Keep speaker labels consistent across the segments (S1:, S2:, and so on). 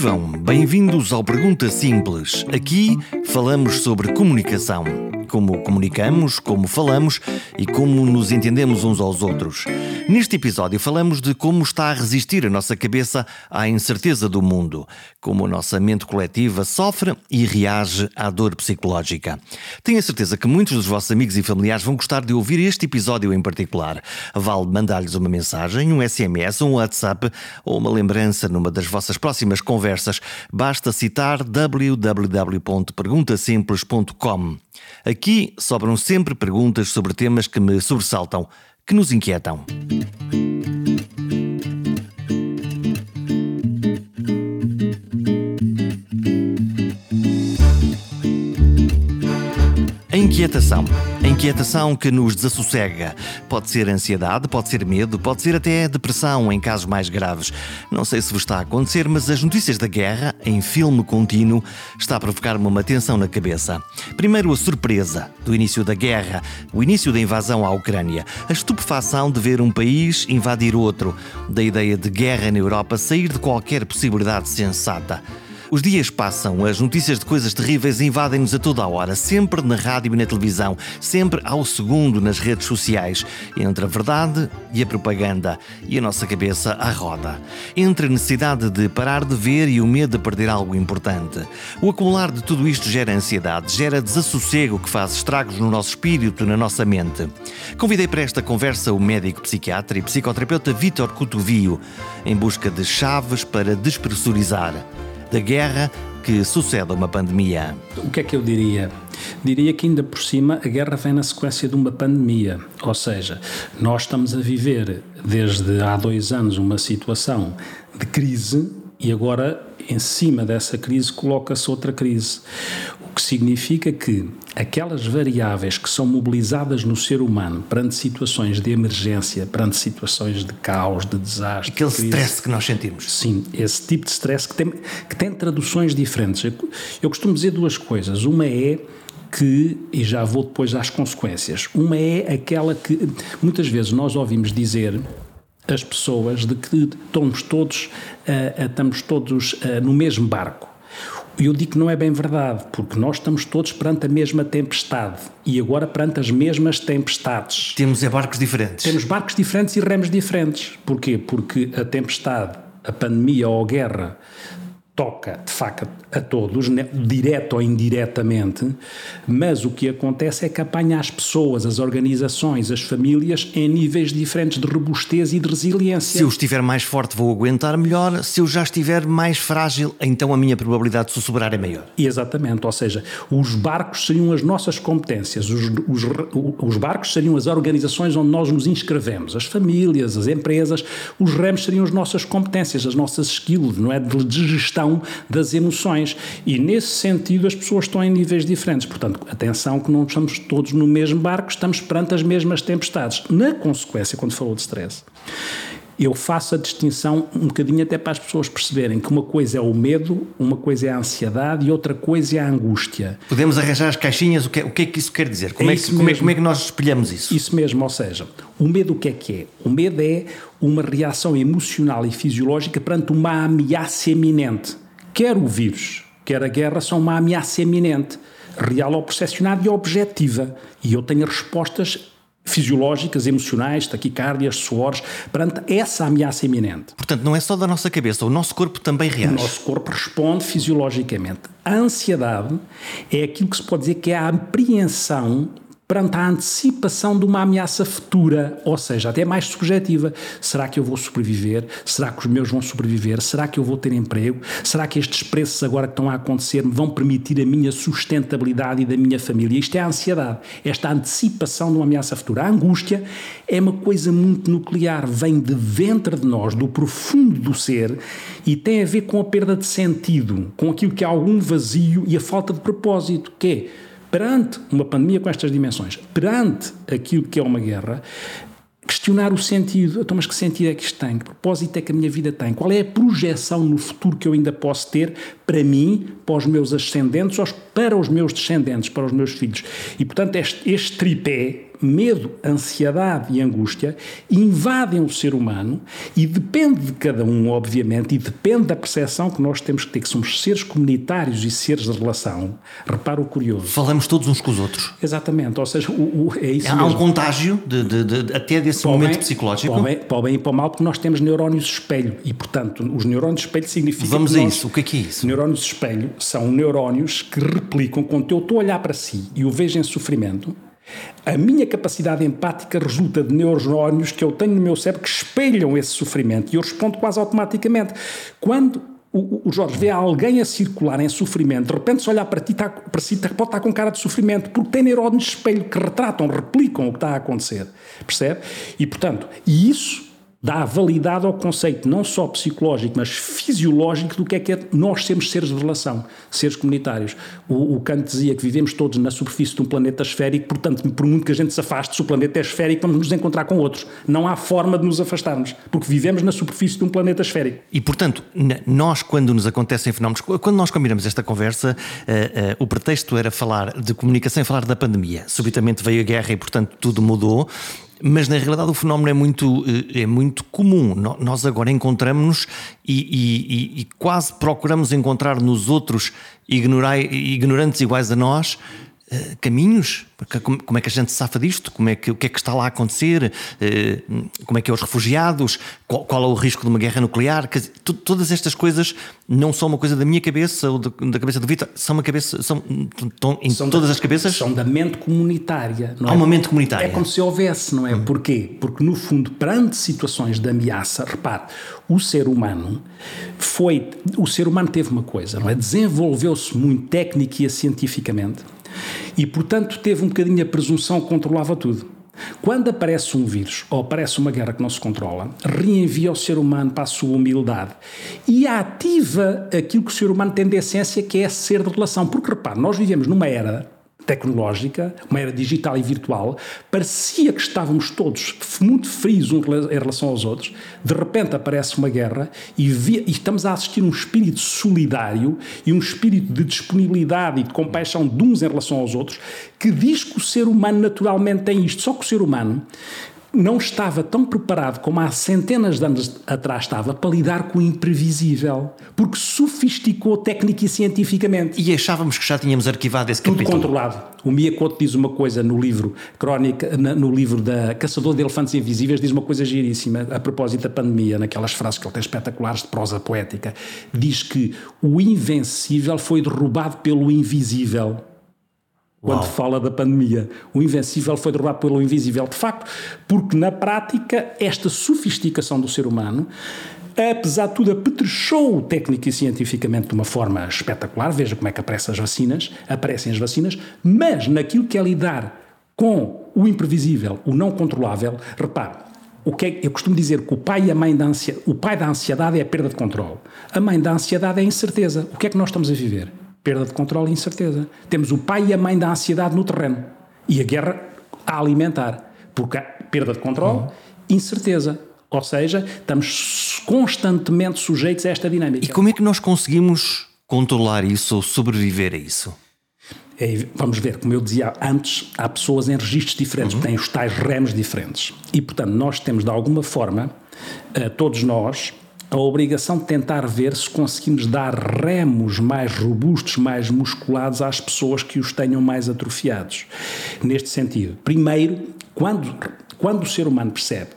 S1: Vivam! Bem-vindos ao Pergunta Simples. Aqui falamos sobre comunicação. Como comunicamos, como falamos e como nos entendemos uns aos outros. Neste episódio falamos de como está a resistir a nossa cabeça à incerteza do mundo, como a nossa mente coletiva sofre e reage à dor psicológica. Tenho a certeza que muitos dos vossos amigos e familiares vão gostar de ouvir este episódio em particular. Vale mandar-lhes uma mensagem, um SMS, um WhatsApp ou uma lembrança numa das vossas próximas conversas. Basta citar www.perguntasimples.com. Aqui sobram sempre perguntas sobre temas que me sobressaltam que nos inquietam. Inquietação. A inquietação que nos desassossega. Pode ser ansiedade, pode ser medo, pode ser até depressão em casos mais graves. Não sei se vos está a acontecer, mas as notícias da guerra, em filme contínuo, está a provocar-me uma tensão na cabeça. Primeiro, a surpresa do início da guerra, o início da invasão à Ucrânia, a estupefação de ver um país invadir outro, da ideia de guerra na Europa sair de qualquer possibilidade sensata. Os dias passam, as notícias de coisas terríveis invadem-nos a toda a hora, sempre na rádio e na televisão, sempre ao segundo nas redes sociais, entre a verdade e a propaganda, e a nossa cabeça à roda. Entre a necessidade de parar de ver e o medo de perder algo importante. O acumular de tudo isto gera ansiedade, gera desassossego que faz estragos no nosso espírito, na nossa mente. Convidei para esta conversa o médico psiquiatra e psicoterapeuta Vítor Cotovio, em busca de chaves para despressurizar da guerra que sucede a uma pandemia.
S2: O que é que eu diria? Diria que ainda por cima a guerra vem na sequência de uma pandemia, ou seja, nós estamos a viver desde há dois anos uma situação de crise e agora em cima dessa crise coloca-se outra crise. O que significa que aquelas variáveis que são mobilizadas no ser humano perante situações de emergência, perante situações de caos, de desastre.
S1: Aquele stress que nós sentimos.
S2: Sim, esse tipo de stress que tem, que tem traduções diferentes. Eu, eu costumo dizer duas coisas. Uma é que, e já vou depois às consequências, uma é aquela que muitas vezes nós ouvimos dizer as pessoas de que estamos todos, uh, estamos todos uh, no mesmo barco. E eu digo que não é bem verdade, porque nós estamos todos perante a mesma tempestade e agora perante as mesmas tempestades.
S1: Temos é barcos diferentes.
S2: Temos barcos diferentes e remos diferentes. Porquê? Porque a tempestade, a pandemia ou a guerra toca de facto a todos, né, direto ou indiretamente, mas o que acontece é que apanha as pessoas, as organizações, as famílias em níveis diferentes de robustez e de resiliência.
S1: Se eu estiver mais forte, vou aguentar melhor, se eu já estiver mais frágil, então a minha probabilidade de sussurrar é maior.
S2: Exatamente, ou seja, os barcos seriam as nossas competências, os, os, os barcos seriam as organizações onde nós nos inscrevemos, as famílias, as empresas, os remos seriam as nossas competências, as nossas skills, não é? De gestão das emoções. E nesse sentido as pessoas estão em níveis diferentes. Portanto, atenção que não estamos todos no mesmo barco, estamos perante as mesmas tempestades. Na consequência, quando falou de stress, eu faço a distinção um bocadinho até para as pessoas perceberem que uma coisa é o medo, uma coisa é a ansiedade e outra coisa é a angústia.
S1: Podemos arranjar as caixinhas, o que, é, o que é que isso quer dizer? Como é, é que, como, é, como é que nós espelhamos isso?
S2: Isso mesmo, ou seja, o medo o que é que é? O medo é uma reação emocional e fisiológica perante uma ameaça iminente. Quer o vírus, quer a guerra são uma ameaça iminente, real ou percepcionada e objetiva. E eu tenho respostas fisiológicas, emocionais, taquicardias, suores, perante essa ameaça iminente.
S1: Portanto, não é só da nossa cabeça, o nosso corpo também reage.
S2: O nosso corpo responde fisiologicamente. A ansiedade é aquilo que se pode dizer que é a apreensão perante a antecipação de uma ameaça futura, ou seja, até mais subjetiva. Será que eu vou sobreviver? Será que os meus vão sobreviver? Será que eu vou ter emprego? Será que estes preços agora que estão a acontecer me vão permitir a minha sustentabilidade e da minha família? Isto é a ansiedade, esta antecipação de uma ameaça futura. A angústia é uma coisa muito nuclear, vem de dentro de nós, do profundo do ser e tem a ver com a perda de sentido, com aquilo que é algum vazio e a falta de propósito, que é perante uma pandemia com estas dimensões, perante aquilo que é uma guerra, questionar o sentido. Então, mas que sentido é que isto tem? Que propósito é que a minha vida tem? Qual é a projeção no futuro que eu ainda posso ter para mim, para os meus ascendentes para os meus descendentes, para os meus filhos? E, portanto, este, este tripé medo, ansiedade e angústia invadem o ser humano e depende de cada um, obviamente, e depende da percepção que nós temos que ter, que somos seres comunitários e seres de relação. Repara o curioso.
S1: Falamos todos uns com os outros.
S2: Exatamente, ou seja, o, o, é isso
S1: Há
S2: mesmo.
S1: um contágio de, de, de, até desse
S2: Para
S1: momento
S2: bem-
S1: psicológico.
S2: Para o, bem, para o bem e para o mal, porque nós temos neurónios espelho e, portanto, os neurónios espelho significa
S1: Vamos a
S2: nós-
S1: isso. O que é que é isso?
S2: Neurónios espelho são neurónios que replicam quando eu estou a olhar para si e o vejo em sofrimento. A minha capacidade empática resulta de neurónios que eu tenho no meu cérebro que espelham esse sofrimento e eu respondo quase automaticamente. Quando o, o Jorge vê alguém a circular em sofrimento, de repente, se olhar para ti, está, para si, pode estar com cara de sofrimento, porque tem neurónios de espelho que retratam, replicam o que está a acontecer. Percebe? E, portanto, e isso dá validade ao conceito não só psicológico, mas fisiológico do que é que é nós sermos seres de relação, seres comunitários. O, o Kant dizia que vivemos todos na superfície de um planeta esférico, portanto, por muito que a gente se afaste, se o planeta é esférico, vamos nos encontrar com outros. Não há forma de nos afastarmos, porque vivemos na superfície de um planeta esférico.
S1: E, portanto, nós, quando nos acontecem fenómenos, quando nós combinamos esta conversa, eh, eh, o pretexto era falar de comunicação e falar da pandemia. Subitamente veio a guerra e, portanto, tudo mudou. Mas, na realidade, o fenómeno é muito, eh, é muito comum. Nós agora encontramos-nos e, e- e- quase procuramos encontrar nos outros ignora- ignorantes iguais a nós eh, caminhos? Porque Como, como é que a gente se safa disto? Como é que, o que é que está lá a acontecer? Eh, Como é que é os refugiados? Qual, qual é o risco de uma guerra nuclear? Tu- todas estas coisas não são uma coisa da minha cabeça ou da, da cabeça do Vitor, são uma cabeça, são, estão em
S2: São
S1: todas
S2: da-
S1: as cabeças?
S2: São da mente comunitária. Não
S1: Há
S2: é?
S1: uma mente comunitária.
S2: É como se houvesse, não é? Porquê? Porque, no fundo, perante situações de ameaça, repare, o ser humano foi. O ser humano teve uma coisa, não é? Desenvolveu-se muito técnica e cientificamente e, portanto, teve um bocadinho a presunção que controlava tudo. Quando aparece um vírus ou aparece uma guerra que não se controla, reenvia o ser humano para a sua humildade e ativa aquilo que o ser humano tem de essência, que é ser de relação. Porque, repare, nós vivemos numa era tecnológica, uma era digital e virtual, parecia que estávamos todos muito frios uns em relação aos outros. De repente aparece uma guerra e, e estamos a assistir um espírito solidário e um espírito de disponibilidade e de compaixão de uns em relação aos outros que diz que o ser humano naturalmente tem isto. Só que o ser humano não estava tão preparado como há centenas de anos atrás estava para lidar com o imprevisível, porque sofisticou técnica e cientificamente.
S1: E achávamos que já tínhamos arquivado esse
S2: Tudo
S1: capítulo.
S2: controlado. O Miyakoto diz uma coisa no livro Crónica, no livro da Caçador de Elefantes Invisíveis, diz uma coisa giríssima a propósito da pandemia, naquelas frases que ele tem espetaculares de prosa poética. Diz que o invencível foi derrubado pelo invisível. Quando
S1: Uau.
S2: fala da pandemia, o invencível foi derrubado pelo invisível. De facto, porque na prática, esta sofisticação do ser humano apesar de tudo, apetrechou técnica e cientificamente de uma forma espetacular. Veja como é que aparecem as vacinas, aparecem as vacinas, mas naquilo que é lidar com o imprevisível, o não controlável, repare, o que é, eu costumo dizer que o pai e a mãe da ansiedade, o pai da ansiedade é a perda de controle. A mãe da ansiedade é a incerteza. O que é que nós estamos a viver? Perda de controle e incerteza. Temos o pai e a mãe da ansiedade no terreno e a guerra a alimentar. Porque há perda de controle, incerteza. Ou seja, estamos constantemente sujeitos a esta dinâmica.
S1: E como é que nós conseguimos controlar isso ou sobreviver a isso?
S2: É, vamos ver, como eu dizia antes, há pessoas em registros diferentes, que têm os tais remos diferentes. E, portanto, nós temos, de alguma forma, eh, todos nós, a obrigação de tentar ver se conseguimos dar remos mais robustos, mais musculados às pessoas que os tenham mais atrofiados. Neste sentido, primeiro, quando, quando o ser humano percebe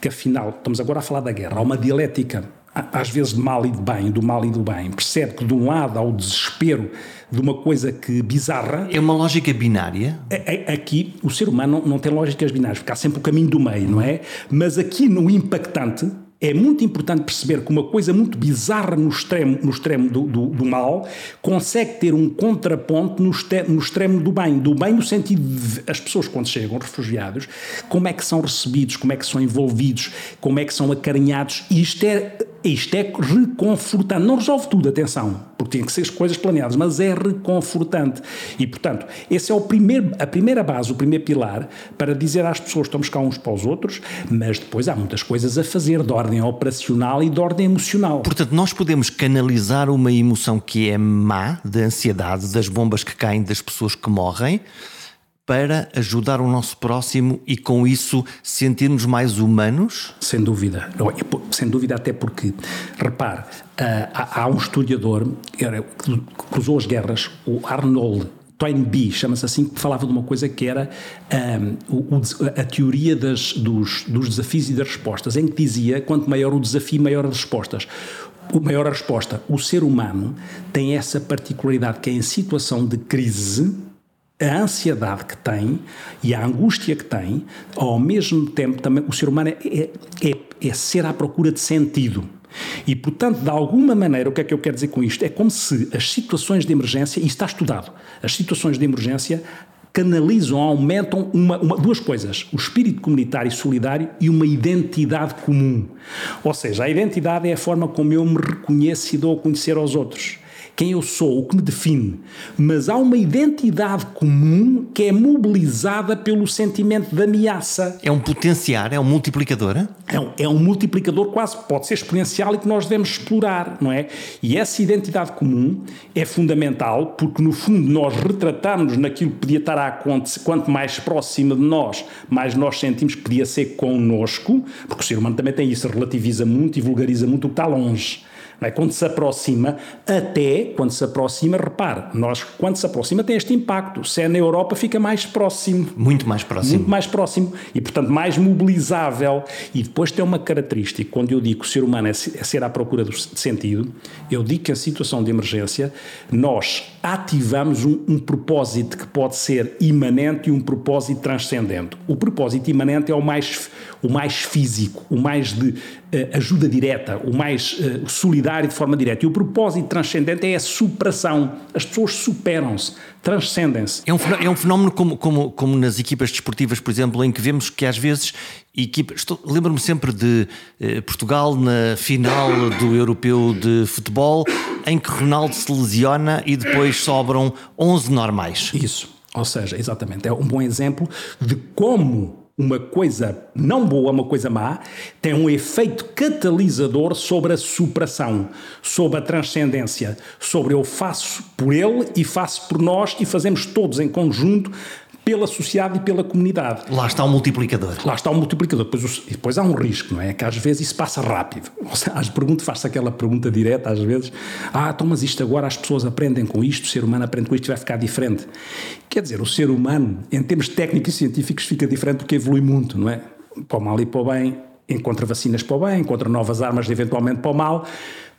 S2: que, afinal, estamos agora a falar da guerra, há uma dialética às vezes de mal e de bem, do mal e do bem, percebe que de um lado há o desespero de uma coisa que bizarra.
S1: É uma lógica binária?
S2: Aqui o ser humano não, não tem lógicas binárias, porque há sempre o caminho do meio, não é? Mas aqui no impactante é muito importante perceber que uma coisa muito bizarra no extremo, no extremo do, do, do mal consegue ter um contraponto no, este- no extremo do bem. Do bem no sentido de as pessoas quando chegam, refugiados, como é que são recebidos, como é que são envolvidos, como é que são acarinhados. E isto é, isto é reconfortante. Não resolve tudo, atenção, porque tem que ser as coisas planeadas, mas é reconfortante. E, portanto, esse é o primeiro, a primeira base, o primeiro pilar para dizer às pessoas estamos cá uns para os outros, mas depois há muitas coisas a fazer de ordem operacional e de ordem emocional.
S1: Portanto, nós podemos canalizar uma emoção que é má, da ansiedade, das bombas que caem, das pessoas que morrem, para ajudar o nosso próximo e com isso sentirmos mais humanos?
S2: Sem dúvida, sem dúvida, até porque, repare, há, há um historiador que cruzou as guerras, o Arnold Toynbee, chama-se assim, que falava de uma coisa que era um, a teoria das, dos, dos desafios e das respostas, em que dizia quanto maior o desafio, maior as respostas o maior a resposta. O ser humano tem essa particularidade que é em situação de crise, a ansiedade que tem e a angústia que tem, ao mesmo tempo também o ser humano é, é, é ser à procura de sentido. E, portanto, de alguma maneira, o que é que eu quero dizer com isto? É como se as situações de emergência, e está estudado, as situações de emergência canalizam, aumentam uma, uma, duas coisas: o espírito comunitário e solidário e uma identidade comum. Ou seja, a identidade é a forma como eu me reconheço e dou a conhecer aos outros quem eu sou, o que me define, mas há uma identidade comum que é mobilizada pelo sentimento de ameaça.
S1: É um potenciar, é um multiplicador?
S2: É um, é um multiplicador quase, pode ser exponencial e que nós devemos explorar, não é? E essa identidade comum é fundamental porque, no fundo, nós retratamos naquilo que podia estar a acontecer, quanto mais próxima de nós, mais nós sentimos que podia ser connosco, porque o ser humano também tem isso, relativiza muito e vulgariza muito o que está longe. É? Quando se aproxima, até quando se aproxima, repare, nós quando se aproxima tem este impacto. Se é na Europa, fica mais próximo.
S1: Muito mais próximo.
S2: Muito mais próximo e, portanto, mais mobilizável. E depois tem uma característica, quando eu digo que o ser humano é, é ser à procura de sentido, eu digo que em situação de emergência nós ativamos um, um propósito que pode ser imanente e um propósito transcendente. O propósito imanente é o mais, o mais físico, o mais de uh, ajuda direta, o mais uh, solidário de forma direta. E o propósito transcendente é a superação. As pessoas superam-se, transcendem-se.
S1: É um, é um fenómeno como, como, como nas equipas desportivas, por exemplo, em que vemos que às vezes equipas. Lembro-me sempre de eh, Portugal na final do Europeu de Futebol, em que Ronaldo se lesiona e depois sobram 11 normais.
S2: Isso. Ou seja, exatamente, é um bom exemplo de como uma coisa não boa, uma coisa má, tem um efeito catalisador sobre a superação, sobre a transcendência, sobre eu faço por ele e faço por nós e fazemos todos em conjunto pela sociedade e pela comunidade.
S1: Lá está o multiplicador.
S2: Lá está o multiplicador. Depois, depois há um risco, não é? Que às vezes isso passa rápido. Às perguntas, faz-se aquela pergunta direta, às vezes, ah, então, mas isto agora as pessoas aprendem com isto, o ser humano aprende com isto e vai ficar diferente. Quer dizer, o ser humano, em termos técnicos e científicos, fica diferente porque evolui muito, não é? Para o mal e para o bem, encontra vacinas para o bem, encontra novas armas eventualmente para o mal,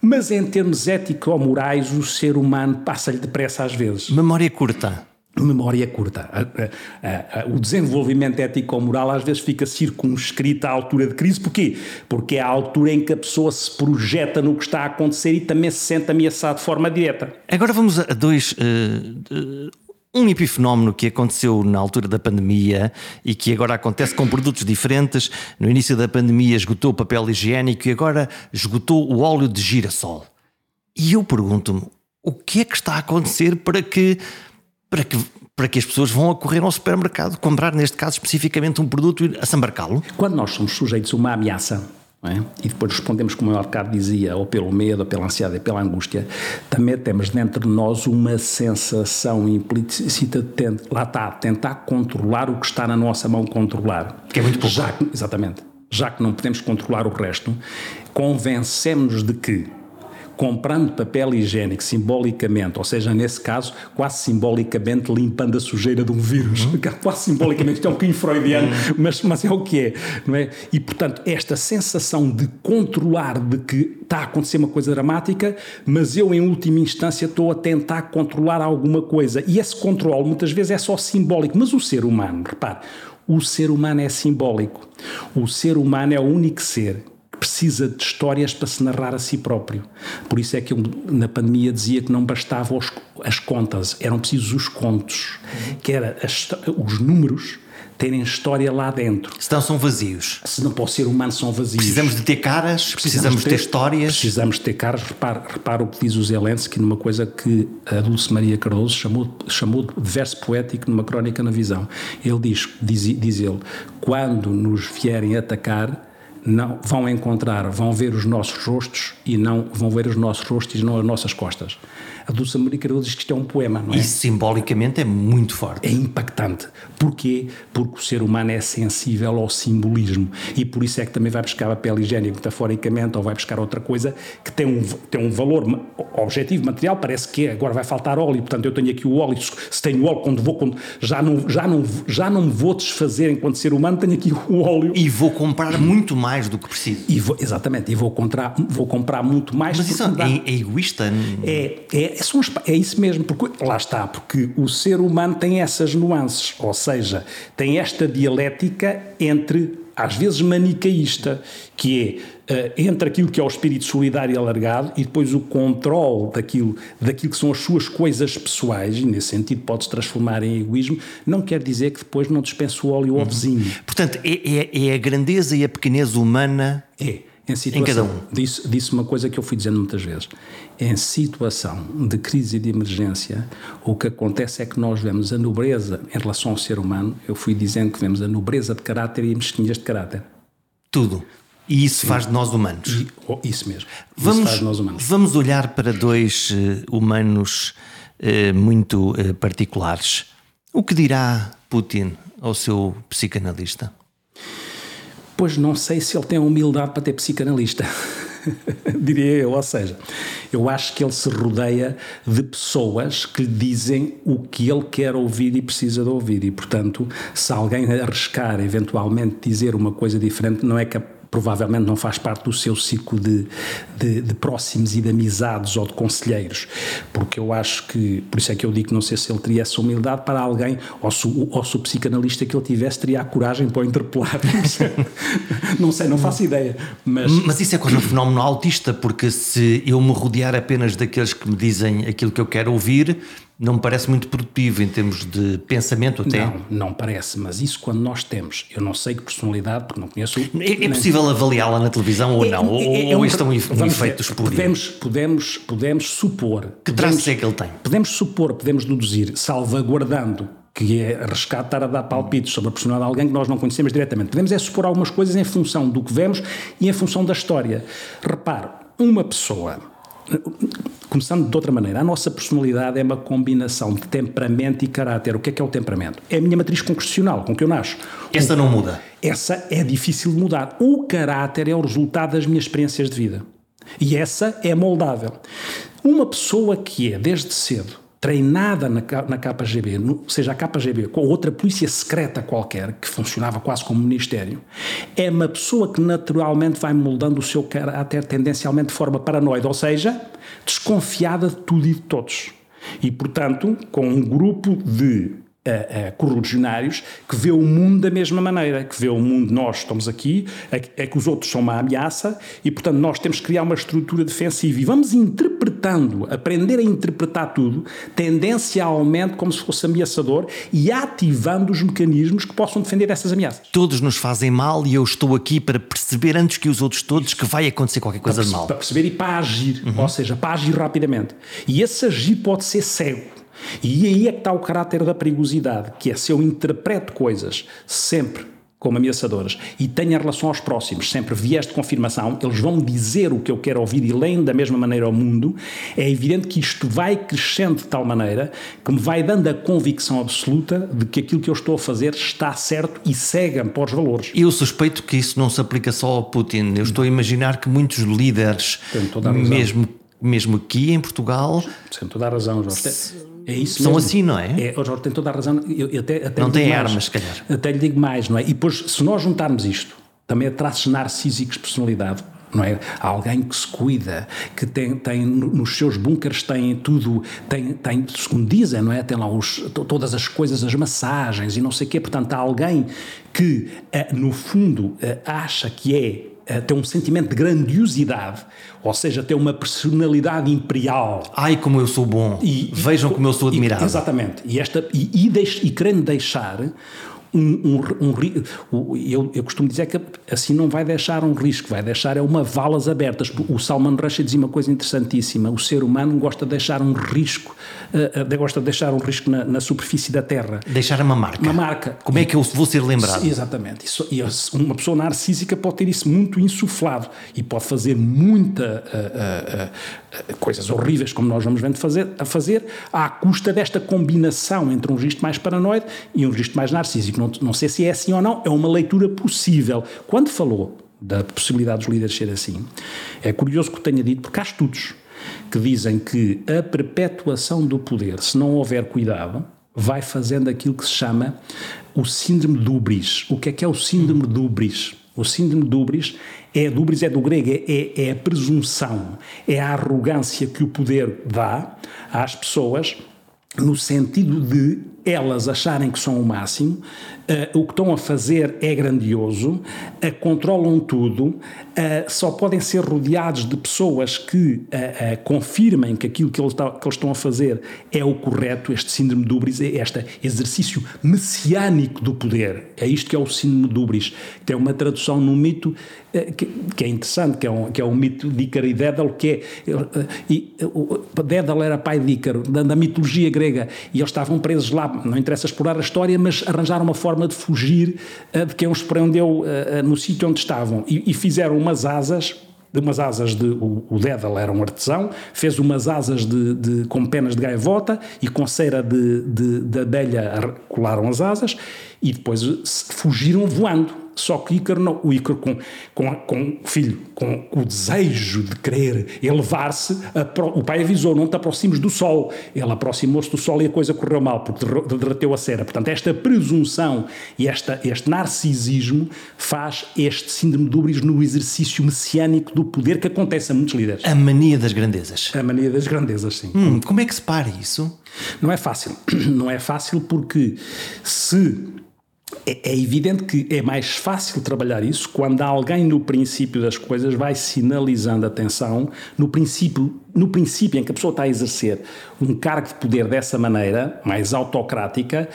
S2: mas em termos ético-morais, o ser humano passa-lhe depressa às vezes.
S1: Memória curta
S2: memória curta. A, a, a, o desenvolvimento ético-moral às vezes fica circunscrito à altura de crise. Porquê? Porque é a altura em que a pessoa se projeta no que está a acontecer e também se sente ameaçado de forma direta.
S1: Agora vamos a dois. Uh, um epifenómeno que aconteceu na altura da pandemia e que agora acontece com produtos diferentes. No início da pandemia esgotou o papel higiênico e agora esgotou o óleo de girassol. E eu pergunto-me, o que é que está a acontecer para que para que, para que as pessoas vão a correr ao supermercado comprar, neste caso especificamente, um produto e assambarcá-lo?
S2: Quando nós somos sujeitos a uma ameaça, é? e depois respondemos, como o Ricardo dizia, ou pelo medo, ou pela ansiedade, ou pela angústia, também temos dentro de nós uma sensação implícita de, lá está, tentar controlar o que está na nossa mão controlar.
S1: Que é muito pouco.
S2: Já, exatamente. Já que não podemos controlar o resto, convencemos de que comprando papel higiênico simbolicamente, ou seja, nesse caso, quase simbolicamente limpando a sujeira de um vírus, uhum. quase simbolicamente, isto é um bocadinho freudiano, uhum. mas, mas é o que é, não é? E, portanto, esta sensação de controlar, de que está a acontecer uma coisa dramática, mas eu, em última instância, estou a tentar controlar alguma coisa. E esse controle, muitas vezes, é só simbólico, mas o ser humano, repare, o ser humano é simbólico. O ser humano é o único ser precisa de histórias para se narrar a si próprio. Por isso é que eu, na pandemia, dizia que não bastavam as contas, eram precisos os contos, que era as, os números terem história lá dentro.
S1: Se não são vazios.
S2: Se não para o ser humano são vazios.
S1: Precisamos de ter caras, precisamos, precisamos ter, ter, histórias.
S2: Precisamos de ter caras. Repara, repara o que diz o Zelensky numa coisa que a Dulce Maria Cardoso chamou, chamou de verso poético numa crónica na visão. Ele diz, diz, diz ele, quando nos vierem atacar, não vão encontrar, vão ver os nossos rostos e não vão ver os nossos rostos e não as nossas costas. A Dulce Maria Cardoso diz que isto é um poema, não é?
S1: E simbolicamente é muito forte.
S2: É impactante. Porquê? Porque o ser humano é sensível ao simbolismo e por isso é que também vai buscar papel higiênico metaforicamente ou vai buscar outra coisa que tem um, tem um valor objetivo, material, parece que é, agora vai faltar óleo, portanto eu tenho aqui o óleo, se tenho óleo, quando vou, quando já, não, já, não, já não me vou desfazer enquanto ser humano, tenho aqui o óleo.
S1: E vou comprar muito mais do que preciso.
S2: E vou, exatamente, e vou comprar, vou comprar muito mais.
S1: Mas isso é, é, egoísta?
S2: É, é, são, é isso mesmo, porque lá está, porque o ser humano tem essas nuances, ou seja, tem esta dialética entre às vezes manicaísta, que é uh, entre aquilo que é o espírito solidário e alargado e depois o controle daquilo, daquilo que são as suas coisas pessoais, e nesse sentido pode-se transformar em egoísmo, não quer dizer que depois não dispense o óleo ao uhum. vizinho.
S1: Portanto, é, é, é a grandeza e a pequenez humana.
S2: É em situação, em cada um. Disse, disse uma coisa que eu fui dizendo muitas vezes. Em situação de crise e de emergência, o que acontece é que nós vemos a nobreza em relação ao ser humano. Eu fui dizendo que vemos a nobreza de caráter e a mesquinhez de caráter.
S1: Tudo. E isso Sim. faz de nós humanos. E,
S2: oh, isso mesmo.
S1: Vamos,
S2: isso faz de nós
S1: humanos. Vamos olhar para dois uh, humanos uh, muito uh, particulares. O que dirá Putin ao seu psicanalista?
S2: Pois não sei se ele tem a humildade para ter psicanalista. diria eu, ou seja, eu acho que ele se rodeia de pessoas que lhe dizem o que ele quer ouvir e precisa de ouvir, e portanto, se alguém arriscar eventualmente dizer uma coisa diferente, não é capaz provavelmente não faz parte do seu ciclo de, de, de, próximos e de amizades ou de conselheiros, porque eu acho que, por isso é que eu digo que não sei se ele teria essa humildade para alguém, ou se, ou se o psicanalista que ele tivesse teria a coragem para o interpelar. não sei, não faço ideia. Mas,
S1: mas isso é quase um fenómeno autista, porque se eu me rodear apenas daqueles que me dizem aquilo que eu quero ouvir, não me parece muito produtivo em termos de pensamento até.
S2: Não, não parece, mas isso quando nós temos, eu não sei que personalidade, porque não conheço.
S1: É, é possível avaliá-la na televisão ou é, não? É, é, ou, ou isto é um, um efeito espúrio?
S2: Podemos, podemos, podemos supor.
S1: Que traços é que ele tem?
S2: Podemos supor, podemos deduzir, salvaguardando que é arriscado estar a dar palpites sobre a personalidade de alguém que nós não conhecemos diretamente. Podemos é supor algumas coisas em função do que vemos e em função da história. Repare, uma pessoa Começando de outra maneira, a nossa personalidade é uma combinação de temperamento e caráter. O que é que é o temperamento? É a minha matriz concrecional, com que eu nasço.
S1: Essa não muda.
S2: Essa é difícil de mudar. O caráter é o resultado das minhas experiências de vida. E essa é moldável. Uma pessoa que é, desde cedo, treinada na, na KGB, no, seja a KGB ou outra polícia secreta qualquer, que funcionava quase como ministério, é uma pessoa que naturalmente vai moldando o seu caráter tendencialmente de forma paranoide, ou seja, desconfiada de tudo e de todos. E, portanto, com um grupo de uh, correligionários que vê o mundo da mesma maneira, que vê o mundo, nós estamos aqui, é, é, que os outros são uma ameaça e, portanto, nós temos que criar uma estrutura defensiva e vamos interpretando, aprender a interpretar tudo, tendencialmente como se fosse ameaçador e ativando os mecanismos que possam defender essas ameaças.
S1: Todos nos fazem mal e eu estou aqui para perceber antes que os outros todos que vai acontecer qualquer coisa
S2: de
S1: mal.
S2: Para perceber e para agir, uhum. ou seja, para agir rapidamente. E esse agir pode ser cego. E aí é que está o caráter da perigosidade, que é se eu interpreto coisas sempre como ameaçadoras e tenho relação aos próximos sempre viés de confirmação, eles vão dizer o que eu quero ouvir e leem da mesma maneira ao mundo, é evidente que isto vai crescendo de tal maneira que me vai dando a convicção absoluta de que aquilo que eu estou a fazer está certo e segue para os valores.
S1: Eu suspeito que isso não se aplica só ao Putin. Eu estou a imaginar que muitos líderes, mesmo, mesmo aqui em Portugal...
S2: Sem toda a razão, Jorge. É isso
S1: São
S2: mesmo.
S1: assim, não é?
S2: é o Jorge tem toda a razão. Eu, eu até, até
S1: não tem armas, se calhar.
S2: Até lhe digo mais, não é? E depois, se nós juntarmos isto, também a traços narcísicos de personalidade, não é? Há alguém que se cuida, que tem, tem nos seus bunkers tem tudo, tem, tem, segundo dizem, não é? Tem lá os, todas as coisas, as massagens e não sei o quê. Portanto, há alguém que, eh, no fundo, eh, acha que é tem um sentimento de grandiosidade, ou seja, tem uma personalidade imperial.
S1: Ai, como eu sou bom! E, Vejam e, como eu sou admirável.
S2: exatamente. E, esta, e, e, deix, e querendo deixar um, um, um eu, eu, costumo dizer que assim não vai deixar um risco, vai deixar é uma valas abertas. O Salman Rushdie dizia uma coisa interessantíssima: o ser humano gosta de deixar um risco, uh, gosta de deixar um risco na, na, superfície da Terra.
S1: Deixar uma marca.
S2: Uma marca.
S1: Como é que eu vou ser lembrado?
S2: Exatamente. Isso, e uma pessoa narcísica pode ter isso muito insuflado e pode fazer muita uh, uh, coisas horríveis, como nós vamos vendo fazer, a fazer, à custa desta combinação entre um registro mais paranoide e um registro mais narcísico. Não, não sei se é assim ou não, é uma leitura possível. Quando falou da possibilidade dos líderes ser assim, é curioso que tenha dito, porque há estudos que dizem que a perpetuação do poder, se não houver cuidado, vai fazendo aquilo que se chama o síndrome de Ubris. O que é que é o síndrome de Ubris? O síndrome de Ubris é, Ubris é do grego, é, é a presunção, é a arrogância que o poder dá às pessoas no sentido de elas acharem que são o máximo, uh, o que estão a fazer é grandioso, uh, controlam tudo, uh, só podem ser rodeados de pessoas que confirmem que aquilo que eles, que eles, estão a fazer é o correto, este síndrome de Ubris, é este exercício messiânico do poder. É isto que é o síndrome de Ubris, que é uma tradução no mito que, que, é interessante, que é, um, que é um mito de Ícaro e Dédalo, que é. E, Dédalo era pai de Ícaro, da, da mitologia grega, e eles estavam presos lá não interessa explorar a história, mas arranjaram uma forma de fugir uh, de quem os prendeu uh, no sítio onde estavam e, e fizeram umas asas de umas asas de. O, o Dédal era um artesão, fez umas asas de, de, com penas de gaivota e com cera de, de, de abelha colaram as asas e depois fugiram voando. Só que Ícaro, não, o Ícaro com, com, com o filho, com o desejo de querer elevar-se, o pai avisou, não te aproximes do sol. Ele aproximou-se do sol e a coisa correu mal, porque derreteu a cera. Portanto, esta presunção e esta, este narcisismo faz este síndrome de Ubris no exercício messiânico do poder que acontece a muitos líderes.
S1: A mania das grandezas.
S2: A mania das grandezas, sim.
S1: Hum, como é que se para isso?
S2: Não é fácil. Não é fácil porque se é, é evidente que é mais fácil trabalhar isso quando alguém no princípio das coisas vai sinalizando atenção, no princípio, no princípio em que a pessoa está a exercer um cargo de poder dessa maneira, mais autocrática.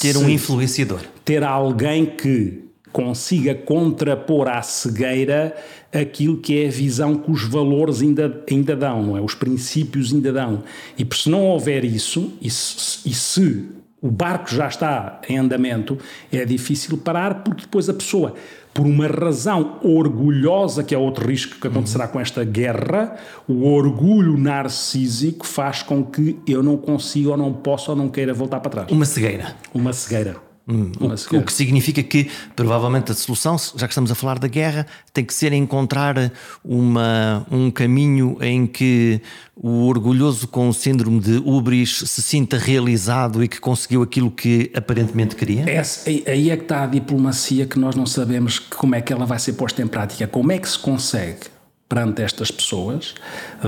S1: Ter um influenciador.
S2: Ter alguém que consiga contrapor à cegueira aquilo que é a visão que os valores ainda, ainda dão, é? Os princípios ainda dão. E se não houver isso, e se, e se o barco já está em andamento, é difícil parar porque depois a pessoa, por uma razão orgulhosa, que é outro risco que acontecerá com esta guerra, o orgulho narcísico faz com que eu não consiga ou não possa ou não queira voltar para trás.
S1: Uma cegueira.
S2: Uma cegueira.
S1: Hum, o, o, que significa que provavelmente a solução, já que estamos a falar da guerra, tem que ser encontrar uma, um caminho em que o orgulhoso com o síndrome de Ubris se sinta realizado e que conseguiu aquilo que aparentemente queria?
S2: É, aí é que está a diplomacia que nós não sabemos como é que ela vai ser posta em prática. Como é que se consegue perante estas pessoas,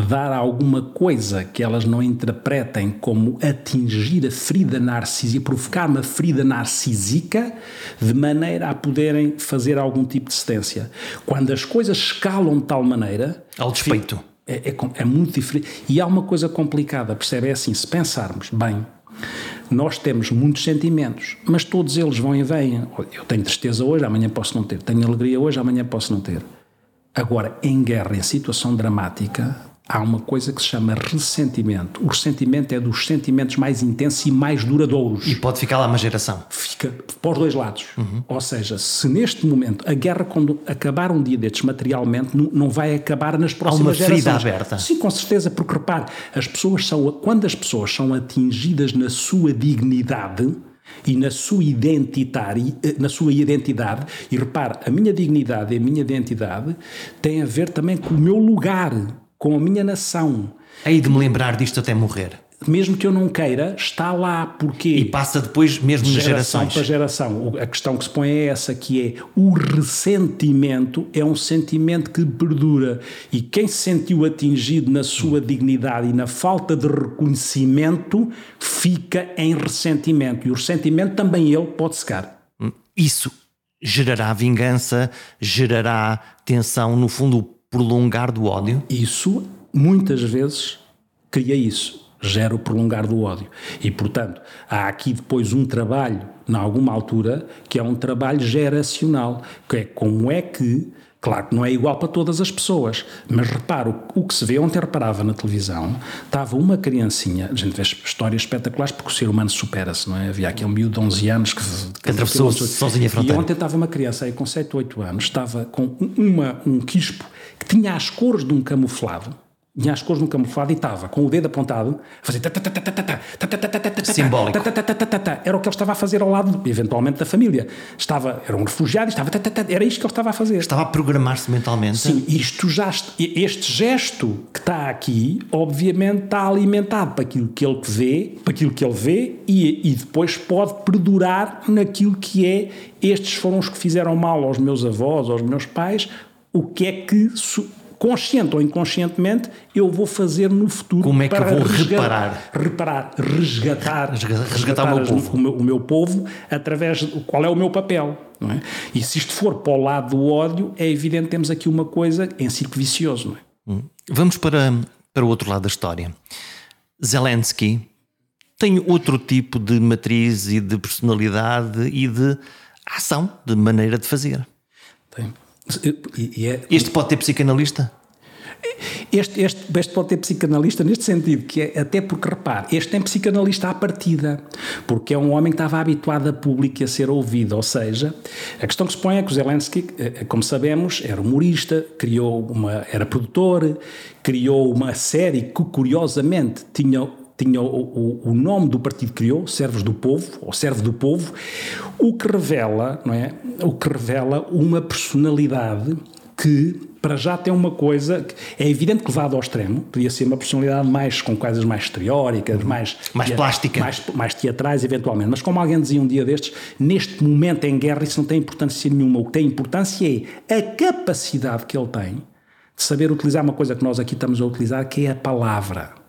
S2: dar alguma coisa que elas não interpretem como atingir a ferida narcísica, provocar uma ferida narcísica, de maneira a poderem fazer algum tipo de cedência. Quando as coisas escalam de tal maneira.
S1: Ao despeito.
S2: É, é, é muito diferente. E há uma coisa complicada, percebe? É assim, se pensarmos bem. Nós temos muitos sentimentos, mas todos eles vão e vêm. Eu tenho tristeza hoje, amanhã posso não ter. Tenho alegria hoje, amanhã posso não ter. Agora, em guerra, em situação dramática, há uma coisa que se chama ressentimento. O ressentimento é dos sentimentos mais intensos e mais duradouros.
S1: E pode ficar lá uma geração.
S2: Fica para os dois lados. Uhum. Ou seja, se neste momento a guerra, quando acabar um dia destes materialmente, não, vai acabar nas próximas gerações.
S1: Há uma ferida aberta.
S2: Sim, com certeza, porque repare, as pessoas são, quando as pessoas são atingidas na sua dignidade, e na sua, identidade, eh, na sua identidade, e repare, a minha dignidade e a minha identidade têm a ver também com o meu lugar, com a minha nação.
S1: Hei de me lembrar disto até morrer
S2: mesmo que eu não queira, está lá. Porque
S1: e passa depois mesmo de
S2: geração para geração. A questão que se põe é essa, que é o ressentimento é um sentimento que perdura. E quem se sentiu atingido na sua dignidade e na falta de reconhecimento fica em ressentimento. E o ressentimento também ele pode secar.
S1: Isso gerará vingança, gerará tensão, no fundo, o prolongar do ódio?
S2: Isso, muitas vezes, cria isso gera o prolongar do ódio. E, portanto, há aqui depois um trabalho, em alguma altura, que é um trabalho geracional, que é como é que Claro que não é igual para todas as pessoas, mas reparo, o que se vê, ontem reparava na televisão, estava uma criancinha, a gente vê histórias espetaculares porque o ser humano supera-se, não é? Havia aqui um miúdo de 11 anos que,
S1: que atravessou sozinha a fronteira.
S2: E ontem estava uma criança aí com 7, 8 anos, estava com uma, um quispo que tinha as cores de um camuflado, tinha as cores um camuflado e estava com o dedo apontado a fazer
S1: simbólico
S2: era o que ele estava a fazer ao lado eventualmente da família estava era um refugiado estava era isto que ele estava a fazer
S1: estava a programar-se mentalmente
S2: sim isto já este gesto que está aqui obviamente está alimentado para aquilo que ele vê para aquilo que ele vê e, e depois pode perdurar naquilo que é estes foram os que fizeram mal aos meus avós aos meus pais o que é que consciente ou inconscientemente, eu vou fazer no futuro.
S1: Como é que eu vou reparar?
S2: Reparar, resgatar,
S1: resgatar, resgatar o, meu povo.
S2: O, meu, o meu povo através de qual é o meu papel. Não é? E se isto for para o lado do ódio, é evidente que temos aqui uma coisa em círculo vicioso. Não é?
S1: Hum. Vamos para, para o outro lado da história. Zelensky tem outro tipo de matriz e de personalidade e de ação, de maneira de fazer.
S2: Tem.
S1: É, este pode ter psicanalista?
S2: Este, este, este pode ter psicanalista neste sentido, que é até porque, repare, este tem psicanalista à partida, porque é um homem que estava habituado a público e a ser ouvido, ou seja, a questão que se põe é que o Zelensky, eh, como sabemos, era humorista, criou uma, era produtor, criou uma série que, curiosamente, tinha tinha o, o, o, nome do partido que criou, Servos do Povo, ou Servo do Povo, o que revela, não é? O que revela uma personalidade que para já tem uma coisa que é evidente que levado ao extremo, podia ser uma personalidade mais com coisas mais teóricas, uhum. mais
S1: mais plástica,
S2: mais, mais teatrais eventualmente, mas como alguém dizia um dia destes, neste momento em guerra isso não tem importância nenhuma, o que tem importância é a capacidade que ele tem de saber utilizar uma coisa que nós aqui estamos a utilizar, que é a palavra.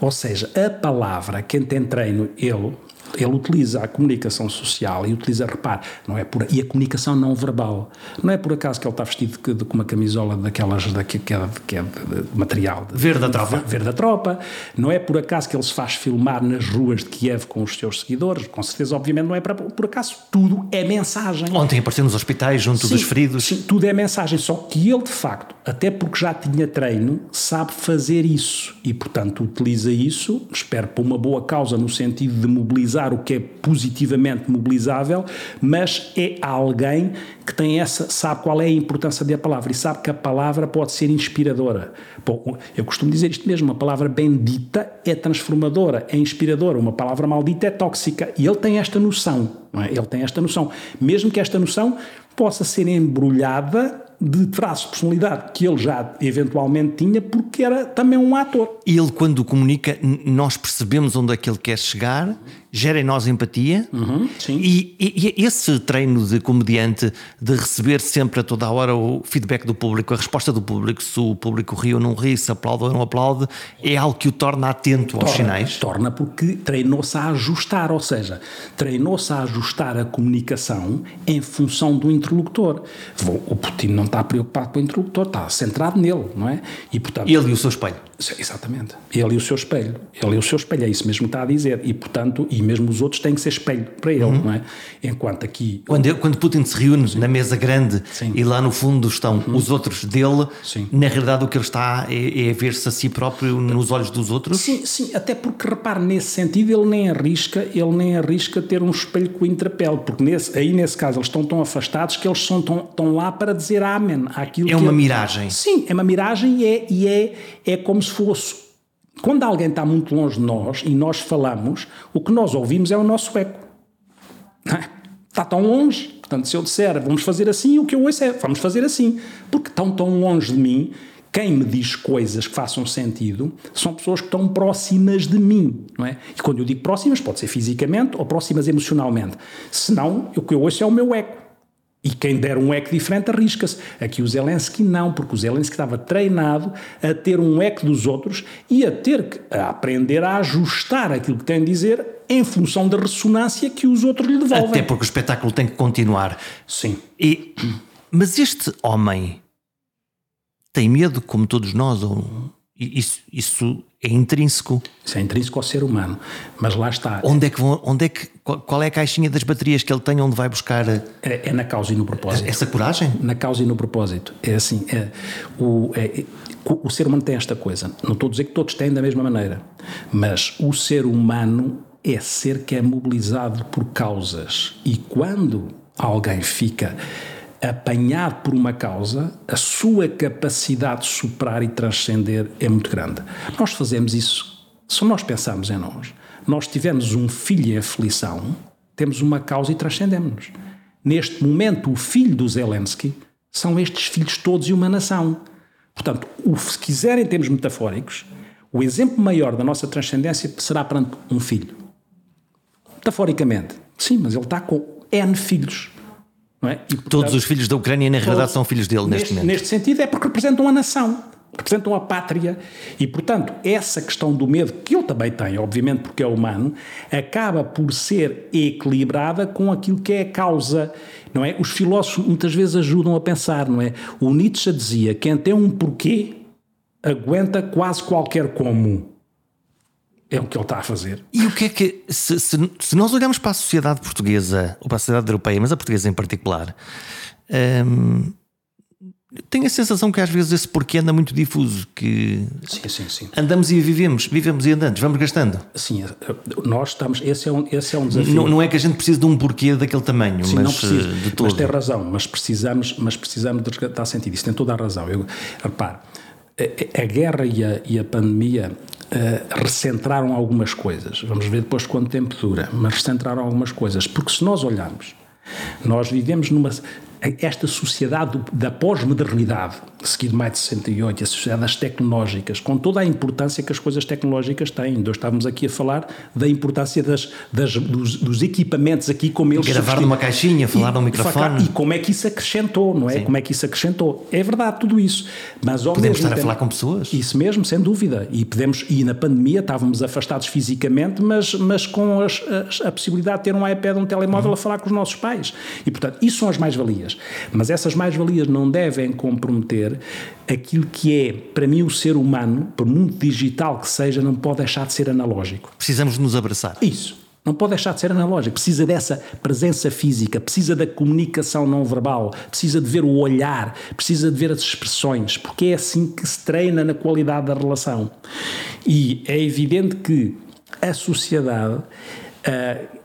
S2: Ou seja, a palavra, quem tem treino, ele, ele utiliza a comunicação social e utiliza, repare, não é por, e a comunicação não verbal. Não é por acaso que ele está vestido de, de, com uma camisola daquelas da, que, que, é, que é de, de material.
S1: De, verde da tropa.
S2: Verde da tropa. Não é por acaso que ele se faz filmar nas ruas de Kiev com os seus seguidores. Com certeza, obviamente, não é para, por acaso. Tudo é mensagem.
S1: Ontem apareceu nos hospitais junto sim, dos feridos.
S2: Sim, tudo é mensagem. Só que ele, de facto, até porque já tinha treino, sabe fazer isso. E, portanto, utiliza isso, espero, para uma boa causa, no sentido de mobilizar mobilizar o que é positivamente mobilizável, mas é alguém que tem essa, sabe qual é a importância da palavra e sabe que a palavra pode ser inspiradora. Bom, eu costumo dizer isto mesmo: uma palavra bendita é transformadora, é inspiradora, uma palavra maldita é tóxica. E ele tem esta noção, é? ele tem esta noção. Mesmo que esta noção possa ser embrulhada de traços de personalidade que ele já eventualmente tinha, porque era também um ator.
S1: Ele, quando comunica, nós percebemos onde é que ele quer chegar, gera em nós empatia.
S2: Uhum,
S1: e, e, e, esse treino de comediante, de receber sempre a toda a hora o feedback do público, a resposta do público, se o público ri ou não ri, se aplaude ou não aplaude, é algo que o torna atento aos
S2: torna,
S1: sinais.
S2: Torna porque treinou-se a ajustar, ou seja, treinou-se a ajustar a comunicação em função do interlocutor. O Putin não está preocupado com o interlocutor, está centrado nele, não é?
S1: E, portanto, ele e o seu espelho.
S2: Exatamente. Ele e o seu espelho. Ele e o seu espelho, é isso mesmo que está a dizer. E, portanto, e mesmo os outros têm que ser espelho para ele, uhum. não é? Enquanto aqui.
S1: Quando, ele, quando Putin se reúne Sim. na mesa grande Sim. e lá no fundo estão uhum. os outros dele, Sim. na realidade o que ele está é, é ver-se a si próprio nos olhos dos outros?
S2: Sim, sim, até porque, repare, nesse sentido, ele nem arrisca, ele nem arrisca ter um espelho com o intrapelo, porque nesse, aí nesse caso eles estão tão afastados que eles são tão, tão lá para dizer amém àquilo
S1: É uma
S2: ele...
S1: miragem.
S2: Sim, é uma miragem e é, e é, é como se fosse quando alguém está muito longe de nós e nós falamos, o que nós ouvimos é o nosso eco. É? Está tão longe. Portanto, se eu disser vamos fazer assim, o que eu ouço é vamos fazer assim. Porque estão tão longe de mim, quem me diz coisas que façam sentido são pessoas que estão próximas de mim, não é? E quando eu digo próximas, pode ser fisicamente ou próximas emocionalmente. Senão, o que eu ouço é o meu eco. E quem der um eco diferente arrisca-se. Aqui o Zelensky não, porque o Zelensky estava treinado a ter um eco dos outros e a ter que a aprender a ajustar aquilo que tem a dizer em função da ressonância que os outros lhe devolvem.
S1: Até porque o espetáculo tem que continuar.
S2: Sim.
S1: E, mas este homem tem medo, como todos nós, ou Isso, isso é intrínseco.
S2: Isso é intrínseco ao ser humano. Mas lá está.
S1: Onde é que vão, onde é que, qual é a caixinha das baterias que ele tem onde vai buscar?
S2: É, é na causa e no propósito.
S1: Essa coragem?
S2: Na causa e no propósito. É assim, é, o, é, o ser humano tem esta coisa. Não estou a dizer que todos têm da mesma maneira, mas o ser humano é ser que é mobilizado por causas. E quando alguém fica apanhado por uma causa, a sua capacidade de superar e transcender é muito grande. Nós fazemos isso, se nós pensarmos em nós, nós tivemos um filho em aflição, temos uma causa e transcendemos-nos. Neste momento, o filho do Zelensky são estes filhos todos e uma nação. Portanto, se quiserem, em termos metafóricos, o exemplo maior da nossa transcendência será perante um filho. Metaforicamente. Sim, mas ele está com N filhos. É?
S1: E, portanto, Todos os filhos da Ucrânia, na realidade, são filhos dele neste,
S2: neste
S1: momento.
S2: Neste sentido, é porque representam a nação, representam a pátria. E, portanto, essa questão do medo, que ele também tem, obviamente, porque é humano, acaba por ser equilibrada com aquilo que é a causa. Não é? Os filósofos muitas vezes ajudam a pensar, não é? O Nietzsche dizia: quem tem um porquê aguenta quase qualquer como. É o que ele está a fazer.
S1: E o que é que, se, se, se nós olharmos para a sociedade portuguesa, ou para a sociedade europeia, mas a portuguesa em particular, hum, tenho a sensação que às vezes esse porquê anda muito difuso, que
S2: sim, sim, sim.
S1: andamos e vivemos, vivemos e andamos, vamos gastando.
S2: Sim, nós estamos, esse é um, esse é um desafio.
S1: Não, não é que a gente precise de um porquê daquele tamanho,
S2: sim,
S1: mas
S2: não precisa,
S1: de todo.
S2: Mas tem razão, mas precisamos, mas precisamos de resgatar sentido, isso tem toda a razão. Eu, repare, a, a guerra e a, e a pandemia uh, recentraram algumas coisas. Vamos ver depois quanto tempo dura, mas recentraram algumas coisas. Porque se nós olharmos, nós vivemos numa esta sociedade da pós-modernidade, seguido mais de 68, a sociedade das tecnológicas, com toda a importância que as coisas tecnológicas têm. Nós estávamos aqui a falar da importância das, das dos, dos, equipamentos aqui, como eles...
S1: Gravar numa caixinha, falar num microfone.
S2: E como é que isso acrescentou, não é? Sim. Como é que isso acrescentou. É verdade tudo isso. Mas ao
S1: Podemos
S2: estar
S1: tempo, a falar com pessoas.
S2: Isso mesmo, sem dúvida. E, podemos, e na pandemia estávamos afastados fisicamente, mas, mas com as, as, a possibilidade de ter um iPad, um telemóvel uhum. a falar com os nossos pais. E, portanto, isso são as mais-valias. Mas essas mais-valias não devem comprometer aquilo que é, para mim, o ser humano, por muito digital que seja, não pode deixar de ser analógico.
S1: Precisamos nos abraçar.
S2: Isso. Não pode deixar de ser analógico, precisa dessa presença física, precisa da comunicação não verbal, precisa de ver o olhar, precisa de ver as expressões, porque é assim que se treina na qualidade da relação. E é evidente que a sociedade. Uh,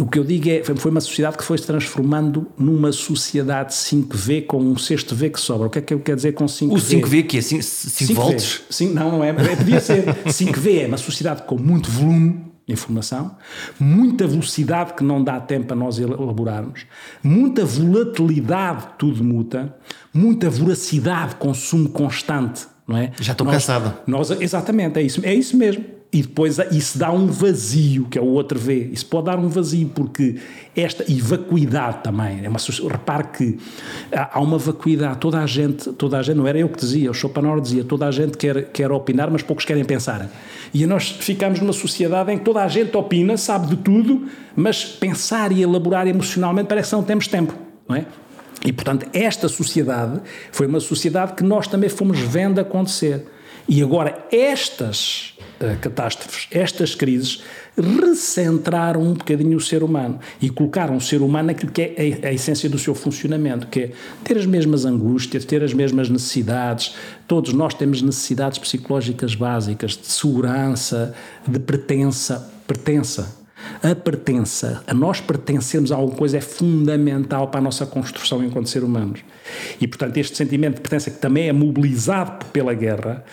S2: o que eu digo é, foi uma sociedade que foi se transformando numa sociedade 5V com um sexto V que sobra. O que é que eu quero dizer com 5V?
S1: O 5V que é 5, 5 volts?
S2: Sim, não, não é, é, podia ser. 5V é uma sociedade com muito volume de informação, muita velocidade que não dá tempo a nós elaborarmos, muita volatilidade, tudo muta, muita voracidade, consumo constante, não é?
S1: Já estou nós, cansado.
S2: Nós, exatamente, é isso, é isso mesmo e depois isso dá um vazio, que é o outro V. Isso pode dar um vazio, porque esta. E vacuidade também. É uma, repare que há uma vacuidade. Toda a gente, toda a gente, não era eu que dizia, o Schopenhauer dizia, toda a gente quer, quer opinar, mas poucos querem pensar. E nós ficamos numa sociedade em que toda a gente opina, sabe de tudo, mas pensar e elaborar emocionalmente parece que não temos tempo, não é? E, portanto, esta sociedade foi uma sociedade que nós também fomos vendo acontecer. E agora, estas uh, catástrofes, estas crises, recentraram um bocadinho o ser humano e colocaram o ser humano naquilo que é a, a, essência do seu funcionamento, que é ter as mesmas angústias, ter as mesmas necessidades. Todos nós temos necessidades psicológicas básicas, de segurança, de pertença. Pertença a pertença, a nós pertencermos a alguma coisa é fundamental para a nossa construção enquanto ser humanos. E, portanto, este sentimento de pertença que também é mobilizado pela guerra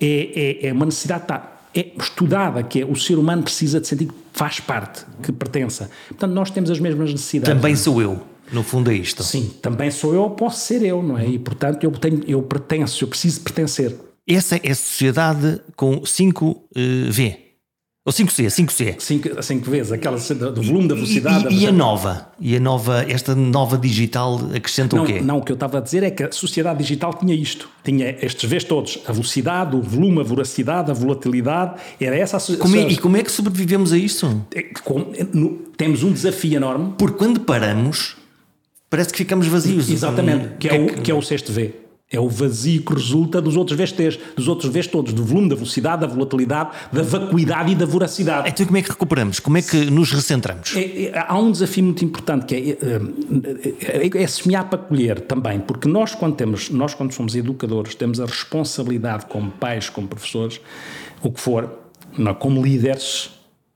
S2: é, é, é uma necessidade tá, é estudada, que é o ser humano precisa de sentir que faz parte, que pertença. Portanto, nós temos as mesmas necessidades.
S1: Também sou eu. No fundo é isto.
S2: Sim, também sou eu, posso ser eu, não é? E portanto eu tenho, eu pertenço, eu preciso pertencer.
S1: Essa é a sociedade com 5V. Ou 5C, 5C.
S2: 5, 5 vezes, aquela do volume da velocidade.
S1: E, e, e, a nova? E a nova, esta nova digital acrescenta
S2: não,
S1: o quê?
S2: Não, o que eu estava a dizer é que a sociedade digital tinha isto. Tinha estes Vs todos. A velocidade, o volume, a voracidade, a volatilidade. Era essa a
S1: como é, E como é que sobrevivemos a isso?
S2: É, com, no, temos um desafio enorme.
S1: Porque quando paramos, parece que ficamos vazios.
S2: Exatamente, que é, o, que é o sexto V. É o vazio que resulta dos outros VSTs, dos outros Vs todos, do volume, da velocidade, da volatilidade, da vacuidade e da voracidade.
S1: Então como é que recuperamos? Como é que nos recentramos?
S2: É, é, há um desafio muito importante que é, é, é, é semear para colher também, porque nós quando temos, nós quando somos educadores, temos a responsabilidade como pais, como professores, o que for, não, como líderes,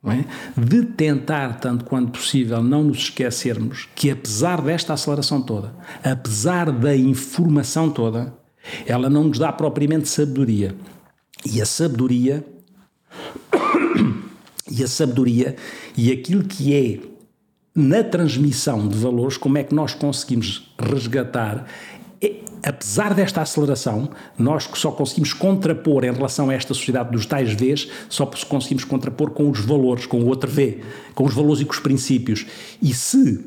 S2: é? de tentar, tanto quanto possível, não nos esquecermos que, apesar desta aceleração toda, apesar da informação toda, ela não nos dá propriamente sabedoria. E a sabedoria. e a sabedoria e aquilo que é na transmissão de valores, como é que nós conseguimos resgatar apesar desta aceleração, nós só conseguimos contrapor em relação a esta sociedade dos tais Vs, só conseguimos contrapor com os valores, com o outro V, com os valores e com os princípios. E se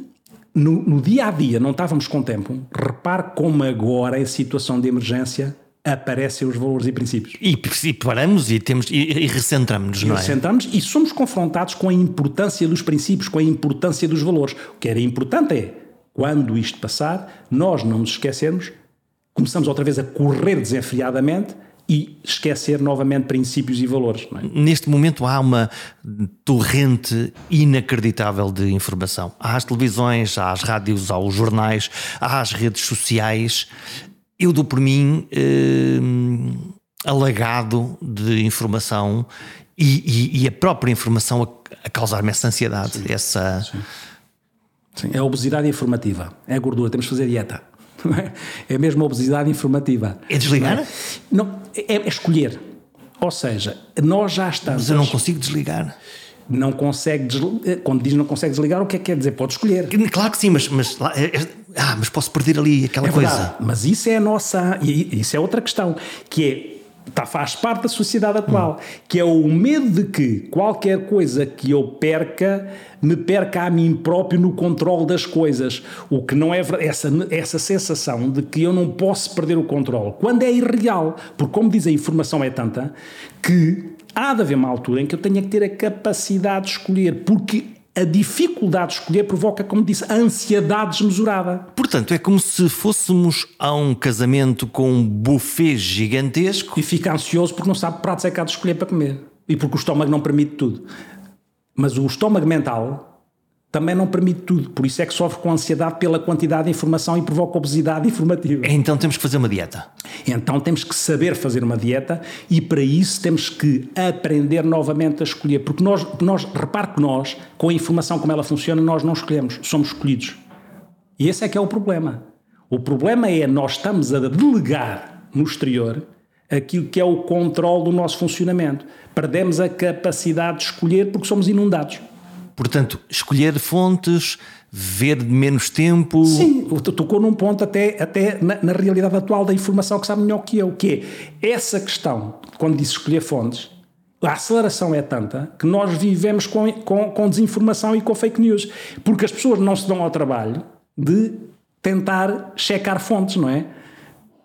S2: no, no dia a dia não estávamos com tempo, repare como agora, em situação de emergência, aparecem os valores e princípios.
S1: E, e paramos e, temos, e, e recentramos-nos, não é?
S2: Recentramos e somos confrontados com a importância dos princípios, com a importância dos valores. O que era importante é, quando isto passar, nós não nos esquecermos começamos outra vez a correr desenfreadamente e esquecer novamente princípios e valores. É?
S1: Neste momento há uma torrente inacreditável de informação. Há as televisões, há as rádios, há os jornais, há as redes sociais. Eu dou por mim eh, alagado de informação e, e, e, a própria informação a, a causar-me essa ansiedade, Sim. essa.
S2: Sim. Sim. É a obesidade informativa, é a gordura, temos que fazer dieta. É? é mesmo obesidade informativa.
S1: É desligar?
S2: Não, não é, é, escolher. Ou seja, nós já estamos.
S1: Mas eu não consigo desligar.
S2: Não consegue desligar. Eh, quando diz não consegue desligar, o que é que quer dizer? Pode escolher.
S1: Claro que sim, mas, mas, é, é, ah, mas posso perder ali aquela
S2: é
S1: coisa.
S2: Mas isso é a nossa. Isso é outra questão, que é Tá, faz parte da sociedade atual, que é o medo de que qualquer coisa que eu perca me perca a mim próprio no controle das coisas. O que não é essa, essa sensação de que eu não posso perder o controle, quando é irreal, porque como diz a informação é tanta que há de haver uma altura em que eu tenha que ter a capacidade de escolher, porque a dificuldade de escolher provoca, como disse, a ansiedade desmesurada.
S1: Portanto, é como se fôssemos a um casamento com um buffet gigantesco.
S2: E fica ansioso porque não sabe que pratos é que há de escolher para comer. E porque o estômago não permite tudo. Mas o estômago mental também não permite tudo. Por isso é que sofre com ansiedade pela quantidade de informação e provoca obesidade informativa.
S1: Então temos que fazer uma dieta.
S2: Então temos que saber fazer uma dieta e para isso temos que aprender novamente a escolher. Porque nós, nós repare que nós, com a informação como ela funciona, nós não escolhemos, somos escolhidos. E esse é que é o problema. O problema é nós estamos a delegar no exterior aquilo que é o controle do nosso funcionamento. Perdemos a capacidade de escolher porque somos inundados.
S1: Portanto, escolher fontes, ver menos tempo.
S2: Sim, tocou num ponto até, até na, na, realidade atual da informação que sabe melhor que eu, que é essa questão, quando disse escolher fontes, a aceleração é tanta que nós vivemos com, com, com desinformação e com fake news, porque as pessoas não se dão ao trabalho de tentar checar fontes, não é?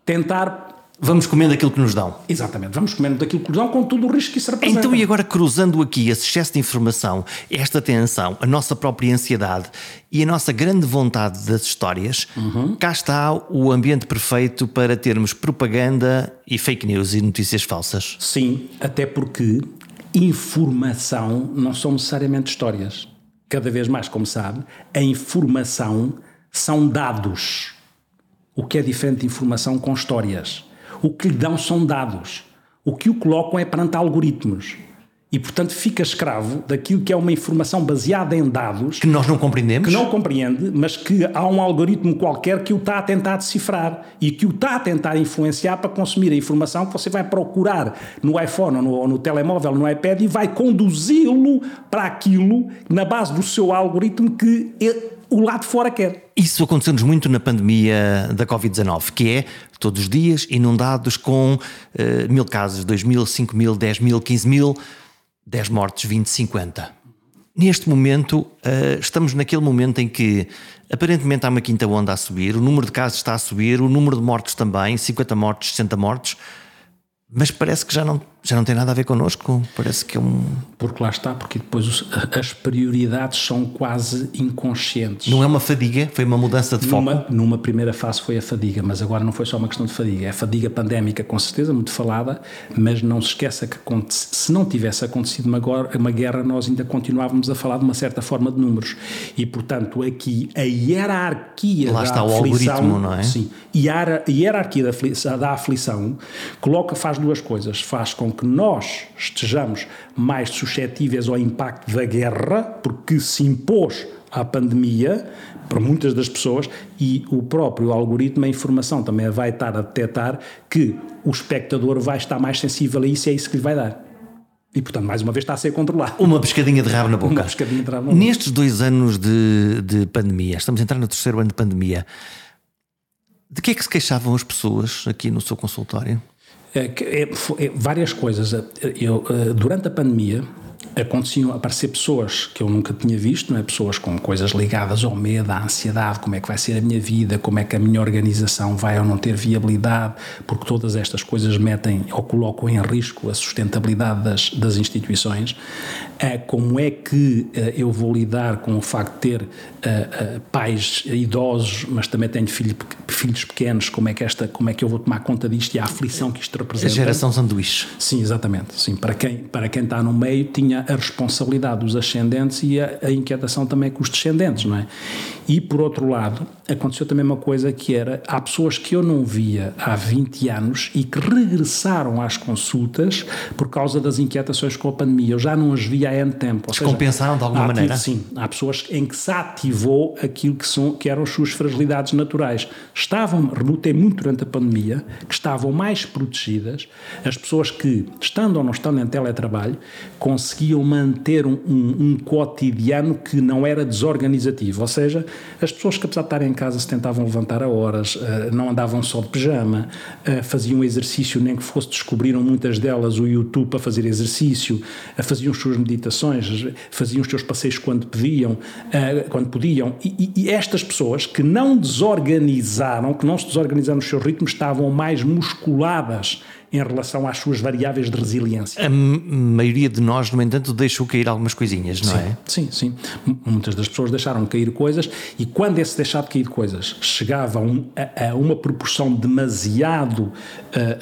S2: Tentar
S1: Vamos comendo aquilo que nos dão.
S2: Exatamente, vamos comendo daquilo que nos dão com todo o risco que isso representa.
S1: Então, e agora cruzando aqui esse excesso de informação, esta tensão, a nossa própria ansiedade e a nossa grande vontade das histórias, uhum. cá está o ambiente perfeito para termos propaganda e fake news e notícias falsas.
S2: Sim, até porque informação não são necessariamente histórias. Cada vez mais, como sabe, a informação são dados. O que é diferente de informação com histórias. O que lhe dão são dados. O que o colocam é perante algoritmos. E, portanto, fica escravo daquilo que é uma informação baseada em dados.
S1: Que nós não compreendemos?
S2: Que não compreende, mas que há um algoritmo qualquer que o está a tentar decifrar e que o está a tentar influenciar para consumir a informação que você vai procurar no iPhone ou no, ou no telemóvel, no iPad e vai conduzi-lo para aquilo na base do seu algoritmo que o lado de fora quer.
S1: Isso aconteceu-nos muito na pandemia da Covid-19, que é todos os dias inundados com uh, mil casos, dois mil, cinco mil, dez mil, quinze mil, dez mortes, vinte, cinquenta. Neste momento, uh, estamos naquele momento em que aparentemente há uma quinta onda a subir, o número de casos está a subir, o número de mortes também, 50 mortes, 60 mortes, mas parece que já não Já não tem nada a ver connosco? Parece que é um.
S2: Porque lá está, porque depois os, as prioridades são quase inconscientes.
S1: Não é uma fadiga, foi uma mudança de
S2: numa,
S1: foco.
S2: Numa primeira fase foi a fadiga, mas agora não foi só uma questão de fadiga. É a fadiga pandémica, com certeza, muito falada, mas não se esqueça que se não tivesse acontecido uma, uma guerra, nós ainda continuávamos a falar de uma certa forma de números. E, portanto, aqui a hierarquia
S1: lá
S2: da
S1: está
S2: aflição,
S1: o algoritmo, não é?
S2: Sim, e a hierarquia da aflição, da aflição coloca, faz duas coisas. Faz com que nós estejamos mais suscetíveis ao impacto da guerra, porque se impôs à pandemia para muitas das pessoas e o próprio algoritmo, a informação também vai estar a detectar que o espectador vai estar mais sensível a isso e é isso que lhe vai dar. E, portanto, mais uma vez está a ser controlado.
S1: Uma pescadinha de rabo na boca.
S2: Uma pescadinha de rabo na boca.
S1: Nestes dois anos de, de pandemia, estamos a entrar no terceiro ano de pandemia, de que é que se queixavam as pessoas aqui no seu consultório?
S2: É, é, é, várias coisas. Eu, eh, durante a pandemia, aconteciam aparecer pessoas que eu nunca tinha visto, não é? pessoas com coisas ligadas ao medo, à ansiedade, como é que vai ser a minha vida, como é que a minha organização vai ou não ter viabilidade, porque todas estas coisas metem ou colocam em risco a sustentabilidade das, das instituições. É, como é que é, eu vou lidar com o facto de ter é, pais idosos, mas também tenho filho, filhos pequenos, como é, que esta, como é que eu vou tomar conta disto e a aflição que isto representa?
S1: A geração sanduíche.
S2: Sim, exatamente. Sim, para quem, para quem está no meio, tinha a responsabilidade dos ascendentes e a, a, inquietação também com os descendentes, não é? E, por outro lado, aconteceu também uma coisa que era, há pessoas que eu não via há 20 anos e que regressaram às consultas por causa das inquietações com a pandemia. Eu já não as via há N tempo.
S1: Descompensaram de alguma maneira?
S2: Sim, há pessoas em que se ativou aquilo que, são, que eram as suas fragilidades naturais. Estavam, renotei muito durante a pandemia, que estavam mais protegidas, as pessoas que, estando ou não estando em teletrabalho, conseguiam manter um, um, um cotidiano que não era desorganizativo, ou seja, as pessoas que apesar de estarem em casa se tentavam levantar a horas, eh, não andavam só de pijama, eh, faziam exercício, nem que fosse, descobriram muitas delas o YouTube para fazer exercício, eh, faziam as suas meditações, faziam os seus passeios quando podiam, quando podiam. E, e estas pessoas que não desorganizaram, que não se desorganizaram nos seus ritmos, estavam mais musculadas em relação às suas variáveis de resiliência.
S1: A maioria de nós, no entanto, deixou cair algumas coisinhas, não
S2: sim,
S1: é?
S2: Sim, sim. Muitas das pessoas deixaram cair coisas e quando esse deixar de cair coisas chegava a, um, a, a uma proporção demasiado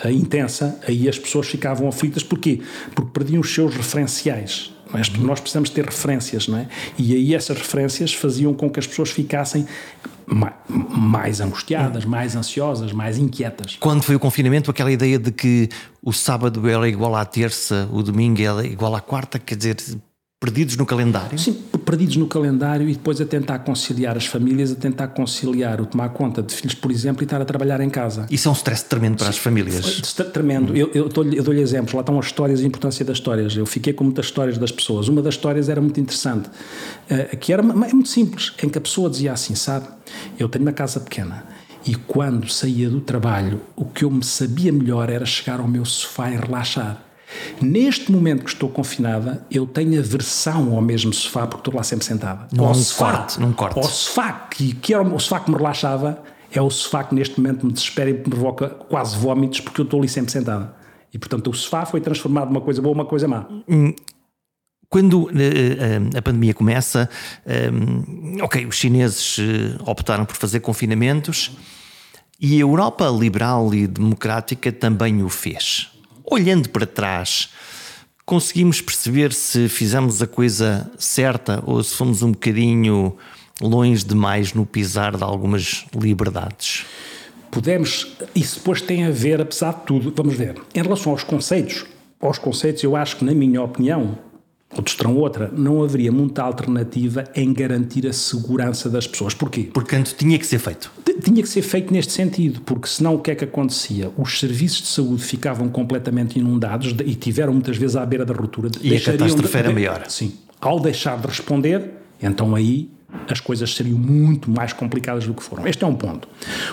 S2: uh, intensa, aí as pessoas ficavam aflitas. Porquê? Porque perdiam os seus referenciais. Uhum. Nós precisamos ter referências, não é? E aí essas referências faziam com que as pessoas ficassem mais angustiadas, mais ansiosas, mais inquietas.
S1: Quando foi o confinamento, aquela ideia de que o sábado era igual à terça, o domingo era igual à quarta, quer dizer, perdidos no calendário?
S2: Sim, perdidos no calendário e depois a tentar conciliar as famílias, a tentar conciliar o tomar conta de filhos, por exemplo, e estar a trabalhar em casa.
S1: Isso é um stress tremendo para Sim, as famílias.
S2: Tremendo. Eu, eu dou-lhe dou exemplos, lá estão as histórias e a importância das histórias. Eu fiquei com muitas histórias das pessoas. Uma das histórias era muito interessante, uh, que era é muito simples, em que a pessoa dizia assim, sabe, eu tenho uma casa pequena, e quando saía do trabalho, o que eu me sabia melhor era chegar ao meu sofá e relaxar. Neste momento que estou confinada, eu tenho aversão ao mesmo sofá porque estou lá sempre sentada.
S1: Não
S2: ao
S1: sofá, corte, não corte.
S2: O sofá que, que era o sofá que me relaxava é o sofá que neste momento me desespera e me provoca quase vómitos porque eu estou ali sempre sentada. E portanto o sofá foi transformado de uma coisa boa uma coisa má.
S1: Hum, quando uh, a pandemia começa, um, ok, os chineses optaram por fazer confinamentos e a Europa liberal e democrática também o fez olhando para trás, conseguimos perceber se fizemos a coisa certa ou se fomos um bocadinho longe demais no pisar de algumas liberdades?
S2: Podemos, isso depois tem a ver, apesar de tudo, vamos ver, em relação aos conceitos, aos conceitos, eu acho que, na minha opinião, outros terão outra, não haveria muita alternativa em garantir a segurança das pessoas. Porquê?
S1: Porque antes tinha que ser feito.
S2: Tinha que ser feito neste sentido, porque senão o que é que acontecia? Os serviços de saúde ficavam completamente inundados e tiveram muitas vezes à beira da ruptura.
S1: E a catástrofe era maior.
S2: Sim. Ao deixar de responder, então aí as coisas seriam muito mais complicadas do que foram. Este é um ponto.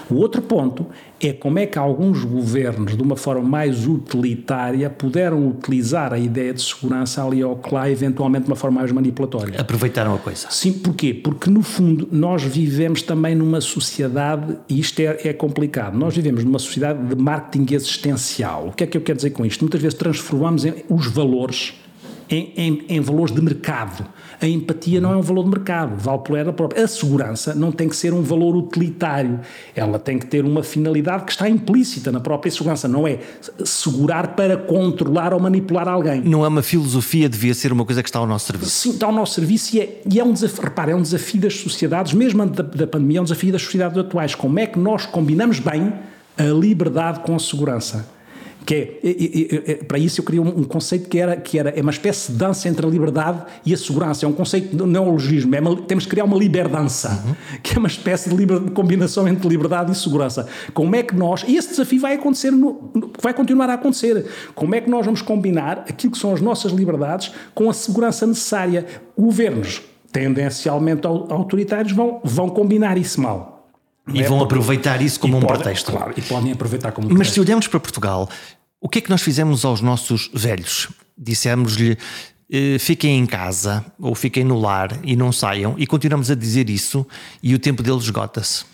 S2: O outro ponto é como é que alguns governos, de uma forma mais utilitária, puderam utilizar a ideia de segurança ali ao lá, eventualmente de uma forma mais manipulatória.
S1: Aproveitaram a coisa.
S2: Sim, porquê? Porque no fundo nós vivemos também numa sociedade, e isto é, é complicado, nós vivemos numa sociedade de marketing existencial. O que é que eu quero dizer com isto? Muitas vezes transformamos os valores em, em, em, valores de mercado. A empatia não é um valor de mercado, vale por ela própria. A segurança não tem que ser um valor utilitário, ela tem que ter uma finalidade que está implícita na própria segurança, não é segurar para controlar ou manipular alguém.
S1: Não é uma filosofia, devia ser uma coisa que está ao nosso serviço.
S2: Sim, está ao nosso serviço e é, e é um desafio, repare, é um desafio das sociedades, mesmo da, da pandemia, é um desafio das sociedades atuais. Como é que nós combinamos bem a liberdade com a segurança? Que é, é, é, para isso eu queria um, um, conceito que era, que era é uma espécie de dança entre a liberdade e a segurança, é um conceito de neologismo, é uma, temos que criar uma liberdança, uhum. que é uma espécie de, liber, de, combinação entre liberdade e segurança. Como é que nós, e esse desafio vai acontecer, no, vai continuar a acontecer, como é que nós vamos combinar aquilo que são as nossas liberdades com a segurança necessária? Governos tendencialmente autoritários vão, vão combinar isso mal.
S1: E é vão aproveitar isso como um pretexto.
S2: Claro, e podem aproveitar como um
S1: Mas
S2: pretexto.
S1: se olharmos para Portugal, o que é que nós fizemos aos nossos velhos? Dissemos-lhe eh, fiquem em casa ou fiquem no lar e não saiam, e continuamos a dizer isso e o tempo deles esgota-se.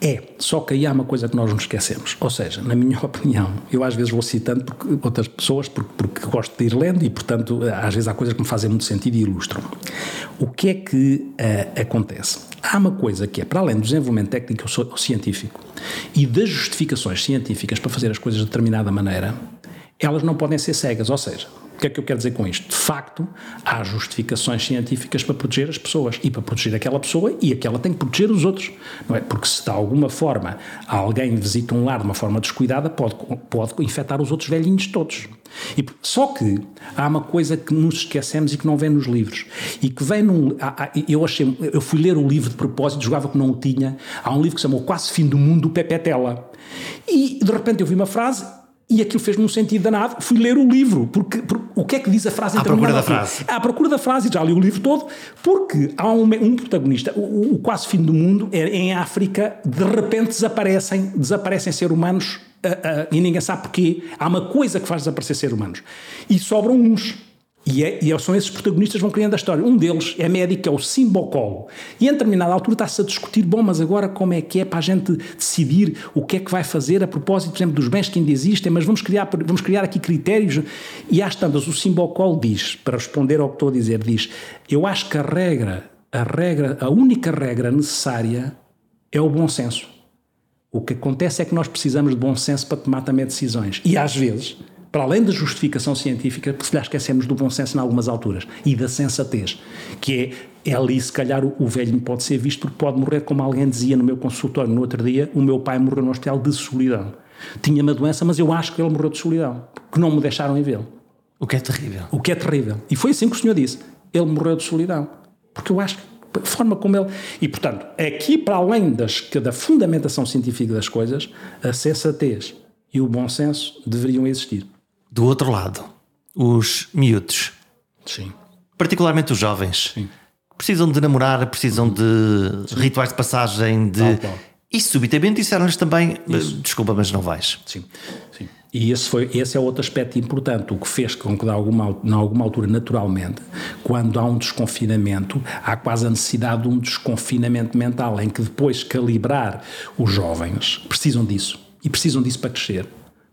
S2: É, só que aí há uma coisa que nós nos esquecemos. Ou seja, na minha opinião, eu às vezes vou citando porque, outras pessoas porque, porque gosto de ir lendo e, portanto, às vezes há coisas que me fazem muito sentido e ilustram. O que é que uh, acontece? Há uma coisa que é, para além do desenvolvimento técnico ou científico e das justificações científicas para fazer as coisas de determinada maneira, elas não podem ser cegas. Ou seja, o que é que eu quero dizer com isto? De facto, há justificações científicas para proteger as pessoas e para proteger aquela pessoa e aquela tem que proteger os outros, não é? Porque se de alguma forma alguém visita um lar de uma forma descuidada, pode, pode infectar os outros velhinhos todos. E, só que há uma coisa que nos esquecemos e que não vem nos livros e que vem num. Eu achei, eu fui ler o livro de propósito, jogava que não o tinha. Há um livro que se chamou Quase Fim do Mundo, do Pepe Tela. E de repente eu vi uma frase e aquilo fez-me um sentido danado. Fui ler o livro, porque, porque o que é que diz a frase?
S1: À procura da frase.
S2: À procura da frase, já li o livro todo, porque há um, um protagonista, o, o, quase fim do mundo, é, em África, de repente desaparecem, desaparecem seres humanos uh, uh, e ninguém sabe porquê. Há uma coisa que faz desaparecer seres humanos. E sobram uns. E, é, e, são esses protagonistas que vão criando a história. Um deles é médico, é o Simbocolo. E em determinada altura está-se a discutir, bom, mas agora como é que é para a gente decidir o que é que vai fazer a propósito, por exemplo, dos bens que ainda existem, mas vamos criar, vamos criar aqui critérios. E às tantas, o Simbocolo diz, para responder ao que estou a dizer, diz, eu acho que a regra, a regra, a única regra necessária é o bom senso. O que acontece é que nós precisamos de bom senso para tomar também decisões. E às vezes para além da justificação científica, porque se lhe esquecemos do bom senso em algumas alturas e da sensatez, que é, é ali, se calhar, o, o velhinho pode ser visto porque pode morrer, como alguém dizia no meu consultório no outro dia, o meu pai morreu no hospital de solidão. Tinha uma doença, mas eu acho que ele morreu de solidão, porque não me deixaram em vê-lo.
S1: O que é terrível.
S2: O que é terrível. E foi assim que o senhor disse. Ele morreu de solidão. Porque eu acho que forma como ele. E, portanto, aqui, para além das, da fundamentação científica das coisas, a sensatez e o bom senso deveriam existir.
S1: Do outro lado, os miúdos.
S2: Sim.
S1: Particularmente os jovens.
S2: Sim.
S1: Precisam de namorar, precisam de Sim. rituais de passagem, de. Tal, tal. E subitamente disseram-lhes também: Isso. desculpa, mas não vais.
S2: Sim. Sim. E esse, foi, esse é outro aspecto importante, o que fez com que, de alguma, em alguma altura, naturalmente, quando há um desconfinamento, há quase a necessidade de um desconfinamento mental, em que depois calibrar os jovens precisam disso. E precisam disso para crescer.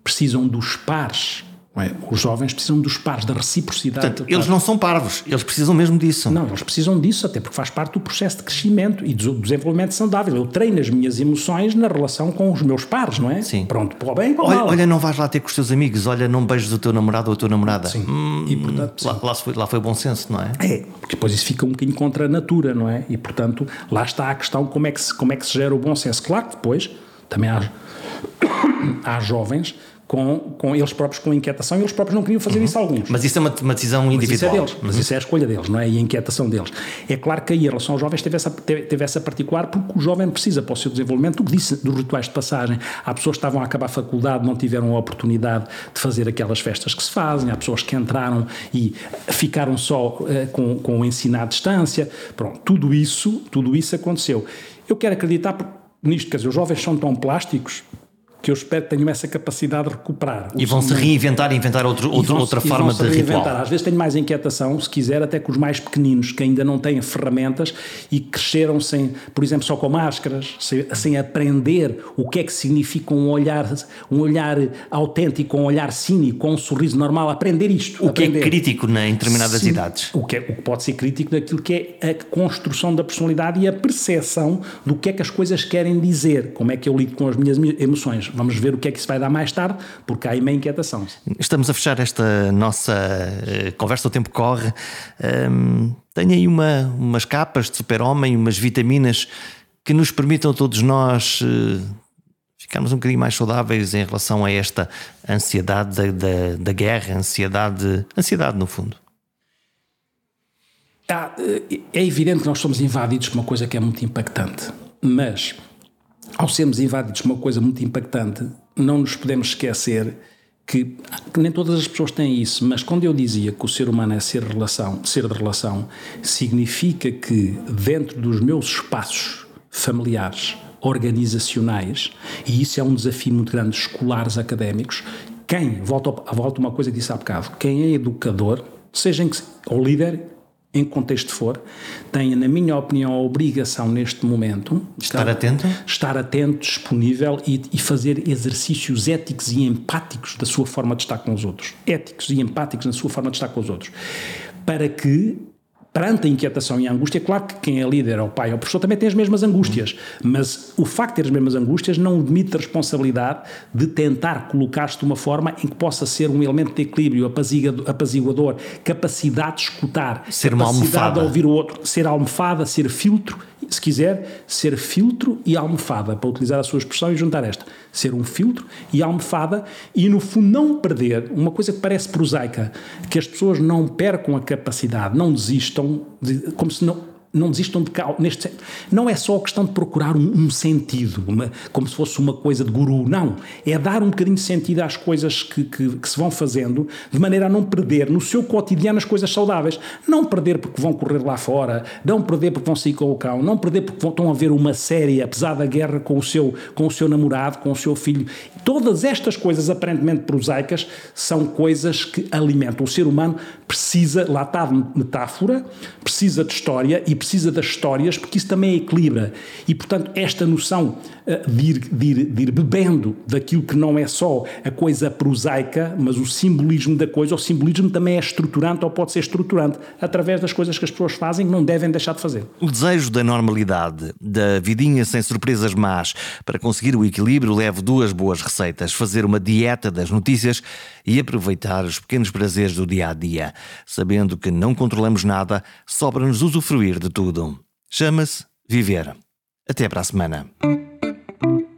S2: Precisam dos pares é? Os jovens precisam dos pares, da reciprocidade.
S1: Portanto, eles não são parvos, eles precisam mesmo disso.
S2: Não, eles precisam disso, até porque faz parte do processo de crescimento e do desenvolvimento saudável. Eu treino as minhas emoções na relação com os meus pares, não é?
S1: Sim.
S2: Pronto, para o bem para o
S1: olha. Olha, não vais lá ter com os teus amigos, olha, não beijes o teu namorado ou a tua namorada.
S2: Sim.
S1: Hum, e, portanto, lá, lá, foi, lá foi bom senso, não é?
S2: É, porque depois isso fica um bocadinho contra a natura, não é? E, portanto, lá está a questão como é que se, como é que se gera o bom senso. Claro que depois também há, há jovens com, com eles próprios com inquietação e eles próprios não queriam fazer uhum. isso alguns.
S1: Mas isso é uma, uma decisão individual. Mas isso é
S2: deles, mas isso é a escolha deles, não é? E a inquietação deles. É claro que aí, em relação aos jovens, teve essa, teve, essa particular, porque o jovem precisa para o seu desenvolvimento, o que disse dos rituais de passagem. Há pessoas que estavam a acabar a faculdade, não tiveram a oportunidade de fazer aquelas festas que se fazem, há pessoas que entraram e ficaram só uh, com, com o ensino à distância. Pronto, tudo isso, tudo isso aconteceu. Eu quero acreditar nisto, quer dizer, os jovens são tão plásticos que eu espero que tenham essa capacidade de recuperar.
S1: E vão se reinventar e inventar outro, outro, outra forma de ritual.
S2: Às vezes tenho mais inquietação, se quiser, até com os mais pequeninos, que ainda não têm ferramentas e cresceram sem, por exemplo, só com máscaras, sem, sem aprender o que é que significa um olhar, um olhar autêntico, um olhar cínico, com um sorriso normal, aprender isto.
S1: O
S2: aprender.
S1: que é crítico né, em determinadas
S2: Sim,
S1: idades.
S2: O que, é, o que pode ser crítico daquilo que é a construção da personalidade e a percepção do que é que as coisas querem dizer, como é que eu lido com as minhas emoções Vamos ver o que é que isso vai dar mais tarde, porque há aí uma inquietação.
S1: Estamos a fechar esta nossa uh, conversa, o tempo corre. Um, tenho aí uma, umas capas de super-homem, umas vitaminas que nos permitam todos nós uh, ficarmos um bocadinho mais saudáveis em relação a esta ansiedade da, da, da guerra, ansiedade, ansiedade no fundo.
S2: é evidente que nós somos invadidos por uma coisa que é muito impactante, mas ao sermos invadidos uma coisa muito impactante, não nos podemos esquecer que, que, nem todas as pessoas têm isso, mas quando eu dizia que o ser humano é ser, relação, ser de relação, significa que dentro dos meus espaços familiares, organizacionais, e isso é um desafio muito grande, escolares, académicos, quem, volta a uma coisa que disse há bocado, quem é educador, seja em que, ou líder, em que contexto for, tenha, na minha opinião, a obrigação neste momento
S1: estar atento,
S2: estar atento, disponível e, e, fazer exercícios éticos e empáticos da sua forma de estar com os outros, éticos e empáticos na sua forma de estar com os outros, para que perante a inquietação e a angústia, é claro que quem é líder, é o pai, é o professor, também tem as mesmas angústias, mas o facto de ter as mesmas angústias não o demite a responsabilidade de tentar colocar-se de uma forma em que possa ser um elemento de equilíbrio, apaziguador, capacidade de escutar,
S1: ser
S2: capacidade de ouvir o outro, ser almofada, ser filtro se quiser, ser filtro e almofada, para utilizar a sua expressão e juntar esta. Ser um filtro e almofada e, no fundo, não perder uma coisa que parece prosaica, que as pessoas não percam a capacidade, não desistam, de, como se não não desistam de cá, neste não é só a questão de procurar um, um sentido, uma, como se fosse uma coisa de guru, não, é dar um bocadinho de sentido às coisas que, que, que, se vão fazendo, de maneira a não perder no seu cotidiano as coisas saudáveis, não perder porque vão correr lá fora, não perder porque vão sair com o cão, não perder porque vão, estão a ver uma série, apesar da guerra, com o seu, com o seu namorado, com o seu filho, todas estas coisas aparentemente prosaicas são coisas que alimentam, o ser humano precisa, lá está a metáfora, precisa de história e precisa das histórias, porque isso também equilibra. E, portanto, esta noção de ir, de, ir, de ir bebendo daquilo que não é só a coisa prosaica, mas o simbolismo da coisa, o simbolismo também é estruturante ou pode ser estruturante, através das coisas que as pessoas fazem que não devem deixar de fazer.
S1: O desejo da normalidade, da vidinha sem surpresas más, para conseguir o equilíbrio, leve duas boas receitas: fazer uma dieta das notícias e aproveitar os pequenos prazeres do dia a dia, sabendo que não controlamos nada, sobra-nos usufruir de tudo. Chama-se viver. Até para a semana. thank you